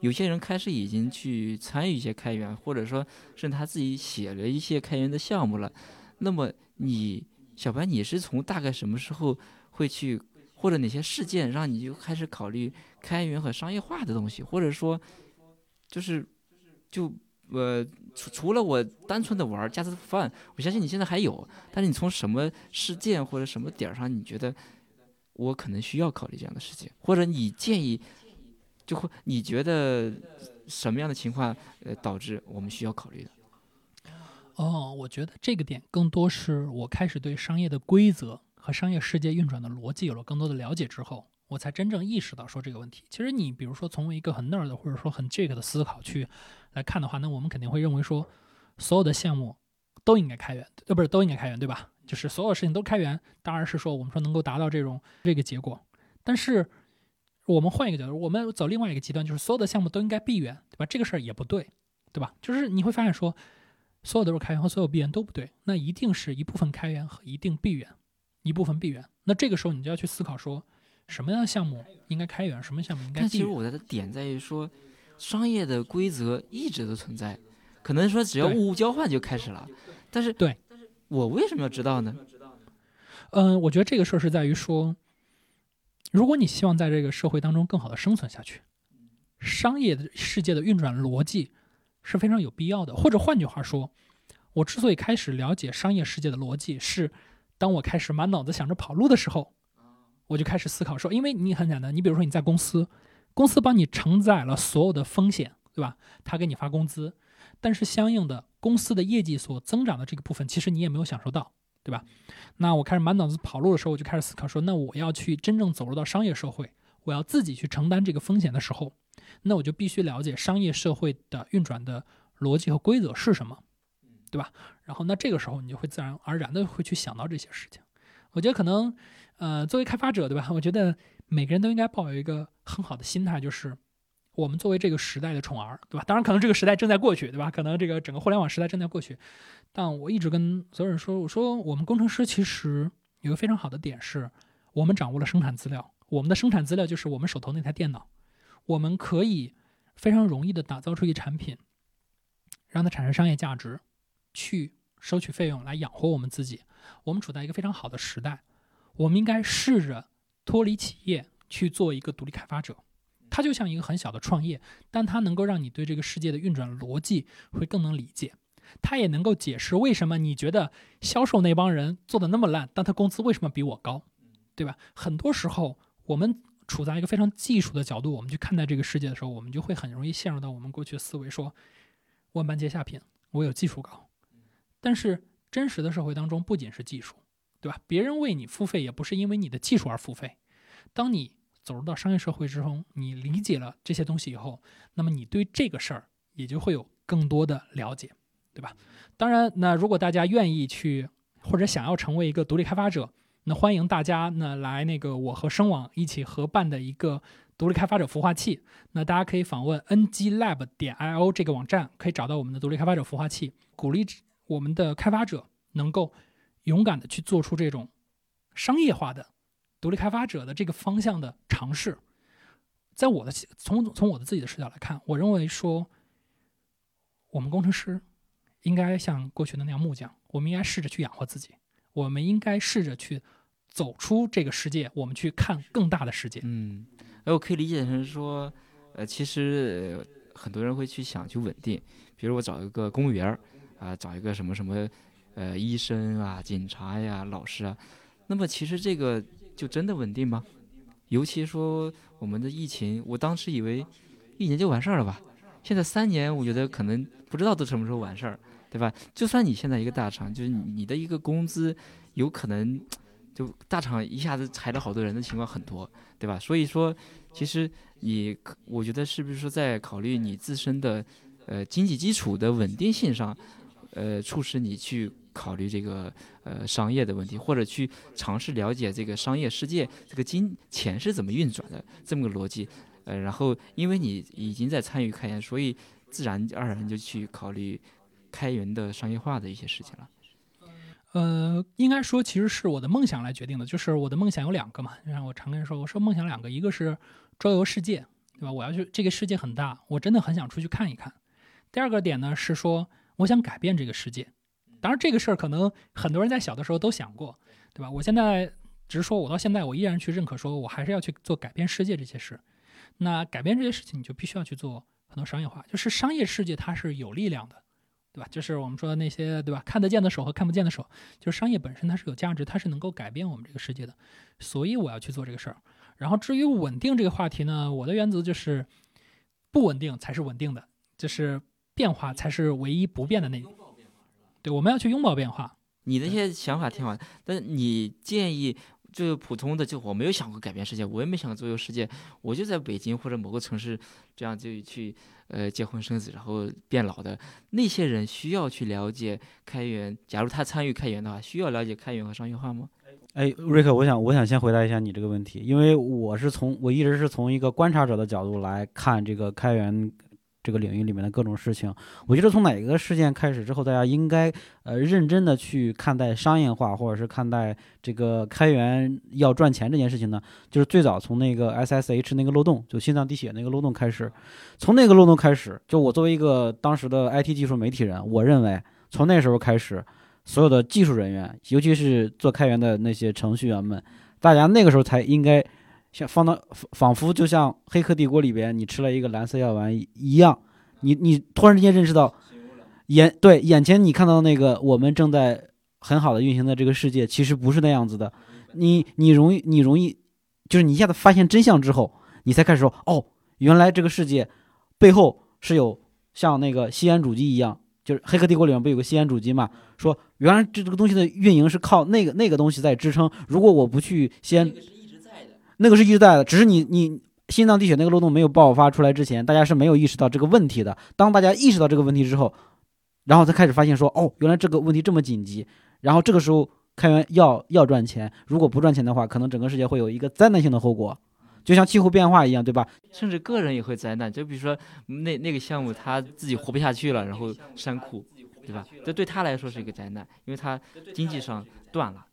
有些人开始已经去参与一些开源，或者说是他自己写了一些开源的项目了。那么你小白，你是从大概什么时候会去，或者哪些事件让你就开始考虑开源和商业化的东西？或者说，就是就呃。除除了我单纯的玩加 u 饭，我相信你现在还有。但是你从什么事件或者什么点上，你觉得我可能需要考虑这样的事情，或者你建议，就会你觉得什么样的情况呃导致我们需要考虑的？哦，我觉得这个点更多是我开始对商业的规则和商业世界运转的逻辑有了更多的了解之后。我才真正意识到说这个问题。其实你比如说从一个很 nerd 或者说很 jack 的思考去来看的话，那我们肯定会认为说，所有的项目都应该开源，呃，不是都应该开源，对吧？就是所有事情都开源，当然是说我们说能够达到这种这个结果。但是我们换一个角度，我们走另外一个极端，就是所有的项目都应该闭源，对吧？这个事儿也不对，对吧？就是你会发现说，所有都是开源和所有闭源都不对，那一定是一部分开源和一定闭源，一部分闭源。那这个时候你就要去思考说。什么样的项目应该开源？什么项目应该？但其实我的点在于说，商业的规则一直都存在，可能说只要物物交换就开始了。但是，对，我为什么要知道呢？嗯，我觉得这个事儿是在于说，如果你希望在这个社会当中更好的生存下去，商业的世界的运转逻辑是非常有必要的。或者换句话说，我之所以开始了解商业世界的逻辑，是当我开始满脑子想着跑路的时候。我就开始思考说，因为你很简单，你比如说你在公司，公司帮你承载了所有的风险，对吧？他给你发工资，但是相应的公司的业绩所增长的这个部分，其实你也没有享受到，对吧？那我开始满脑子跑路的时候，我就开始思考说，那我要去真正走入到商业社会，我要自己去承担这个风险的时候，那我就必须了解商业社会的运转的逻辑和规则是什么，对吧？然后那这个时候你就会自然而然的会去想到这些事情。我觉得可能。呃，作为开发者，对吧？我觉得每个人都应该抱有一个很好的心态，就是我们作为这个时代的宠儿，对吧？当然，可能这个时代正在过去，对吧？可能这个整个互联网时代正在过去。但我一直跟所有人说，我说我们工程师其实有个非常好的点是，我们掌握了生产资料，我们的生产资料就是我们手头那台电脑，我们可以非常容易的打造出一产品，让它产生商业价值，去收取费用来养活我们自己。我们处在一个非常好的时代，我们应该试着脱离企业去做一个独立开发者。它就像一个很小的创业，但它能够让你对这个世界的运转逻辑会更能理解。它也能够解释为什么你觉得销售那帮人做的那么烂，但他工资为什么比我高，对吧？很多时候我们处在一个非常技术的角度，我们去看待这个世界的时候，我们就会很容易陷入到我们过去的思维，说万般皆下品，我有技术高。但是真实的社会当中，不仅是技术，对吧？别人为你付费也不是因为你的技术而付费。当你走入到商业社会之中，你理解了这些东西以后，那么你对这个事儿也就会有更多的了解。对吧？当然，那如果大家愿意去或者想要成为一个独立开发者，那欢迎大家呢来那个我和声网一起合办的一个独立开发者孵化器。那大家可以访问 nglab 点 io 这个网站，可以找到我们的独立开发者孵化器，鼓励我们的开发者能够勇敢的去做出这种商业化的独立开发者的这个方向的尝试。在我的从从我的自己的视角来看，我认为说我们工程师。应该像过去的那样木匠，我们应该试着去养活自己。我们应该试着去走出这个世界，我们去看更大的世界。嗯，哎，我可以理解成说，呃，其实很多人会去想去稳定，比如我找一个公务员啊，找一个什么什么，呃，医生啊、警察呀、老师啊，那么其实这个就真的稳定吗？尤其说我们的疫情，我当时以为一年就完事儿了吧，现在三年，我觉得可能不知道都什么时候完事儿。对吧？就算你现在一个大厂，就是你的一个工资，有可能就大厂一下子裁了好多人的情况很多，对吧？所以说，其实你，我觉得是不是说在考虑你自身的呃经济基础的稳定性上，呃，促使你去考虑这个呃商业的问题，或者去尝试了解这个商业世界这个金钱是怎么运转的这么个逻辑，呃，然后因为你已经在参与开源，所以自然而然就去考虑。开源的商业化的一些事情了，呃，应该说其实是我的梦想来决定的。就是我的梦想有两个嘛，就像我常跟人说，我说梦想两个，一个是周游世界，对吧？我要去这个世界很大，我真的很想出去看一看。第二个点呢是说，我想改变这个世界。当然，这个事儿可能很多人在小的时候都想过，对吧？我现在只是说我到现在，我依然去认可，说我还是要去做改变世界这些事。那改变这些事情，你就必须要去做很多商业化，就是商业世界它是有力量的。对吧？就是我们说的那些，对吧？看得见的手和看不见的手，就是商业本身它是有价值，它是能够改变我们这个世界的。所以我要去做这个事儿。然后至于稳定这个话题呢，我的原则就是不稳定才是稳定的，就是变化才是唯一不变的那。对，我们要去拥抱变化。你那些想法挺好，但是你建议。就是普通的，就我没有想过改变世界，我也没想过周游世界，我就在北京或者某个城市，这样就去呃结婚生子，然后变老的那些人需要去了解开源。假如他参与开源的话，需要了解开源和商业化吗？哎，瑞克，我想我想先回答一下你这个问题，因为我是从我一直是从一个观察者的角度来看这个开源。这个领域里面的各种事情，我觉得从哪一个事件开始之后，大家应该呃认真的去看待商业化，或者是看待这个开源要赚钱这件事情呢？就是最早从那个 SSH 那个漏洞，就心脏滴血那个漏洞开始，从那个漏洞开始，就我作为一个当时的 IT 技术媒体人，我认为从那时候开始，所有的技术人员，尤其是做开源的那些程序员们，大家那个时候才应该。像放到仿佛就像《黑客帝国》里边，你吃了一个蓝色药丸一样，你你突然之间认识到，眼对眼前你看到那个我们正在很好的运行的这个世界，其实不是那样子的。你你容易你容易，就是你一下子发现真相之后，你才开始说哦，原来这个世界背后是有像那个吸烟主机一样，就是《黑客帝国》里面不有个吸烟主机嘛？说原来这这个东西的运营是靠那个那个东西在支撑。如果我不去吸烟。那个是一直在的，只是你你心脏滴血那个漏洞没有爆发出来之前，大家是没有意识到这个问题的。当大家意识到这个问题之后，然后才开始发现说，哦，原来这个问题这么紧急。然后这个时候开源要要赚钱，如果不赚钱的话，可能整个世界会有一个灾难性的后果，就像气候变化一样，对吧？甚至个人也会灾难。就比如说那那个项目他自己活不下去了，然后山库，对吧？这对他来说是一个灾难，因为他经济上断了，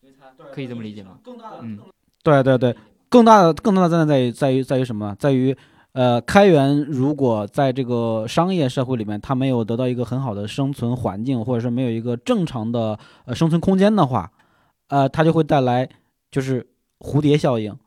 可以这么理解吗？嗯，对对对。更大的更大的灾难在于在于在于什么？在于呃，开源如果在这个商业社会里面，它没有得到一个很好的生存环境，或者是没有一个正常的呃生存空间的话，呃，它就会带来就是蝴蝶效应，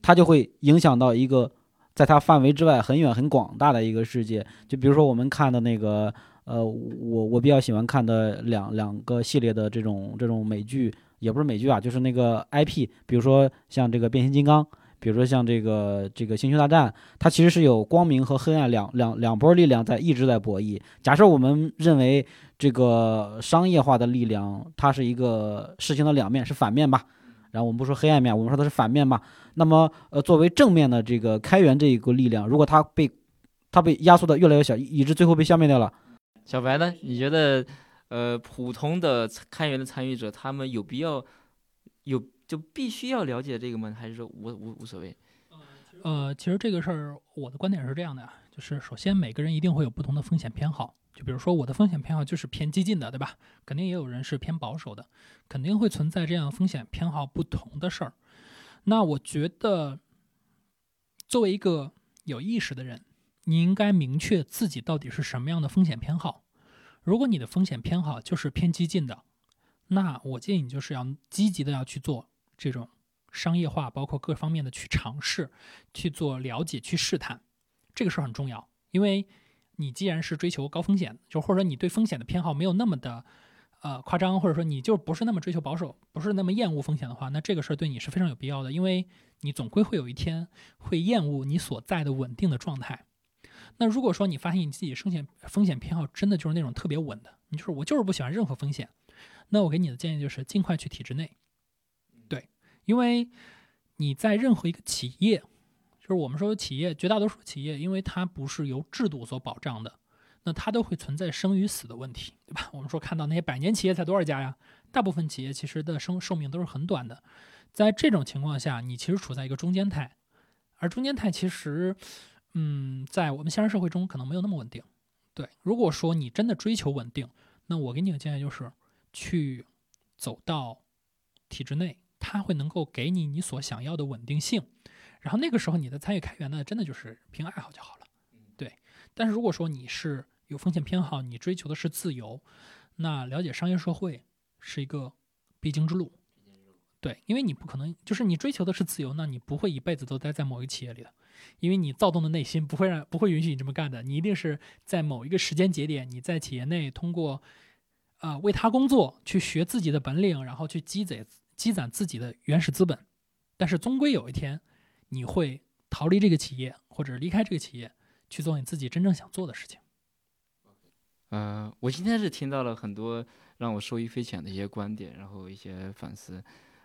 它就会影响到一个在它范围之外很远很广大的一个世界。就比如说我们看的那个，呃，我我比较喜欢看的两两个系列的这种这种美剧，也不是美剧啊，就是那个 IP，比如说像这个变形金刚。比如说像这个这个星球大战，它其实是有光明和黑暗两两两波力量在一直在博弈。假设我们认为这个商业化的力量，它是一个事情的两面，是反面吧？然后我们不说黑暗面，我们说它是反面吧？那么，呃，作为正面的这个开源这一个力量，如果它被它被压缩的越来越小，以致最后被消灭掉了，小白呢？你觉得，呃，普通的开源的参与者，他们有必要有？就必须要了解这个吗？还是说无无无所谓？呃，其实这个事儿，我的观点是这样的，就是首先每个人一定会有不同的风险偏好。就比如说我的风险偏好就是偏激进的，对吧？肯定也有人是偏保守的，肯定会存在这样风险偏好不同的事儿。那我觉得，作为一个有意识的人，你应该明确自己到底是什么样的风险偏好。如果你的风险偏好就是偏激进的，那我建议你就是要积极的要去做。这种商业化，包括各方面的去尝试、去做了解、去试探，这个事儿很重要。因为你既然是追求高风险，就或者说你对风险的偏好没有那么的呃夸张，或者说你就不是那么追求保守，不是那么厌恶风险的话，那这个事儿对你是非常有必要的。因为你总归会有一天会厌恶你所在的稳定的状态。那如果说你发现你自己风险风险偏好真的就是那种特别稳的，你就是我就是不喜欢任何风险，那我给你的建议就是尽快去体制内。对因为你在任何一个企业，就是我们说的企业，绝大多数企业，因为它不是由制度所保障的，那它都会存在生与死的问题，对吧？<laughs> 我们说看到那些百年企业才多少家呀？大部分企业其实的生寿命都是很短的。在这种情况下，你其实处在一个中间态，而中间态其实，嗯，在我们现实社会中可能没有那么稳定。对，如果说你真的追求稳定，那我给你的建议就是去走到体制内。它会能够给你你所想要的稳定性，然后那个时候你的参与开源呢，真的就是凭爱好就好了，对。但是如果说你是有风险偏好，你追求的是自由，那了解商业社会是一个必经之路，对，因为你不可能就是你追求的是自由，那你不会一辈子都待在某一个企业里的，因为你躁动的内心不会让不会允许你这么干的，你一定是在某一个时间节点，你在企业内通过啊为他工作，去学自己的本领，然后去积累。积攒自己的原始资本，但是终归有一天，你会逃离这个企业，或者离开这个企业，去做你自己真正想做的事情。呃，我今天是听到了很多让我受益匪浅的一些观点，然后一些反思。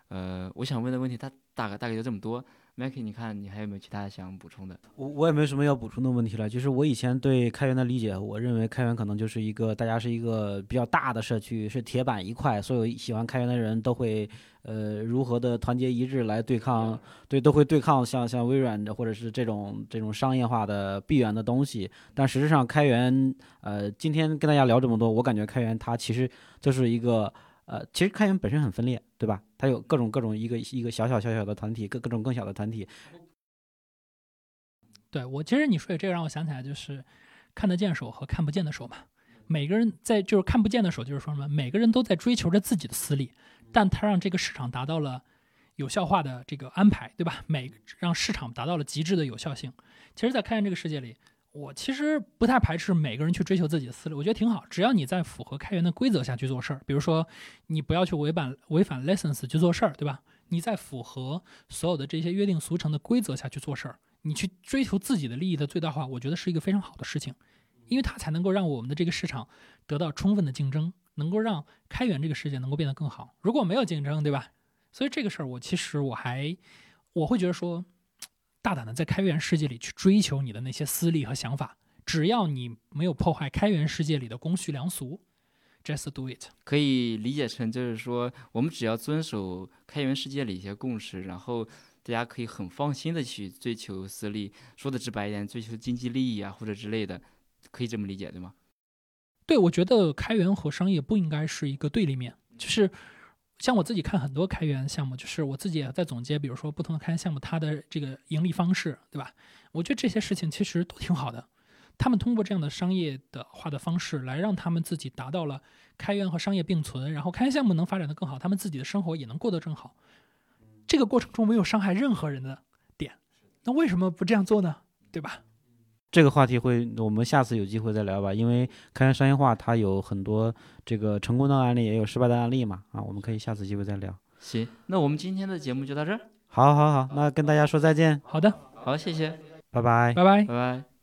呃，我想问的问题，它大概大概就这么多。Mackie，你看你还有没有其他想补充的？我我也没什么要补充的问题了。就是我以前对开源的理解，我认为开源可能就是一个大家是一个比较大的社区，是铁板一块，所有喜欢开源的人都会呃如何的团结一致来对抗，对都会对抗像像微软的或者是这种这种商业化的闭源的东西。但实质上开源，呃，今天跟大家聊这么多，我感觉开源它其实就是一个。呃，其实开源本身很分裂，对吧？它有各种各种一个一个小小小小的团体，各各种更小的团体。对我，其实你说的这个让我想起来，就是看得见手和看不见的手嘛。每个人在就是看不见的手，就是说什么？每个人都在追求着自己的私利，但他让这个市场达到了有效化的这个安排，对吧？每让市场达到了极致的有效性。其实，在开源这个世界里。我其实不太排斥每个人去追求自己的私利，我觉得挺好。只要你在符合开源的规则下去做事儿，比如说你不要去违反违反 license 去做事儿，对吧？你在符合所有的这些约定俗成的规则下去做事儿，你去追求自己的利益的最大化，我觉得是一个非常好的事情，因为它才能够让我们的这个市场得到充分的竞争，能够让开源这个世界能够变得更好。如果没有竞争，对吧？所以这个事儿我其实我还我会觉得说。大胆的在开源世界里去追求你的那些私利和想法，只要你没有破坏开源世界里的公序良俗，just do it。可以理解成就是说，我们只要遵守开源世界里一些共识，然后大家可以很放心的去追求私利。说的直白一点，追求经济利益啊或者之类的，可以这么理解对吗？对，我觉得开源和商业不应该是一个对立面，就是像我自己看很多开源项目，就是我自己也在总结，比如说不同的开源项目它的这个盈利方式，对吧？我觉得这些事情其实都挺好的。他们通过这样的商业的化的方式来让他们自己达到了开源和商业并存，然后开源项目能发展的更好，他们自己的生活也能过得更好。这个过程中没有伤害任何人的点，那为什么不这样做呢？对吧？这个话题会我们下次有机会再聊吧，因为开源商业化它有很多这个成功的案例，也有失败的案例嘛。啊，我们可以下次机会再聊。行，那我们今天的节目就到这儿。好，好，好，那跟大家说再见，好的，好，谢谢，拜拜。拜拜拜。拜。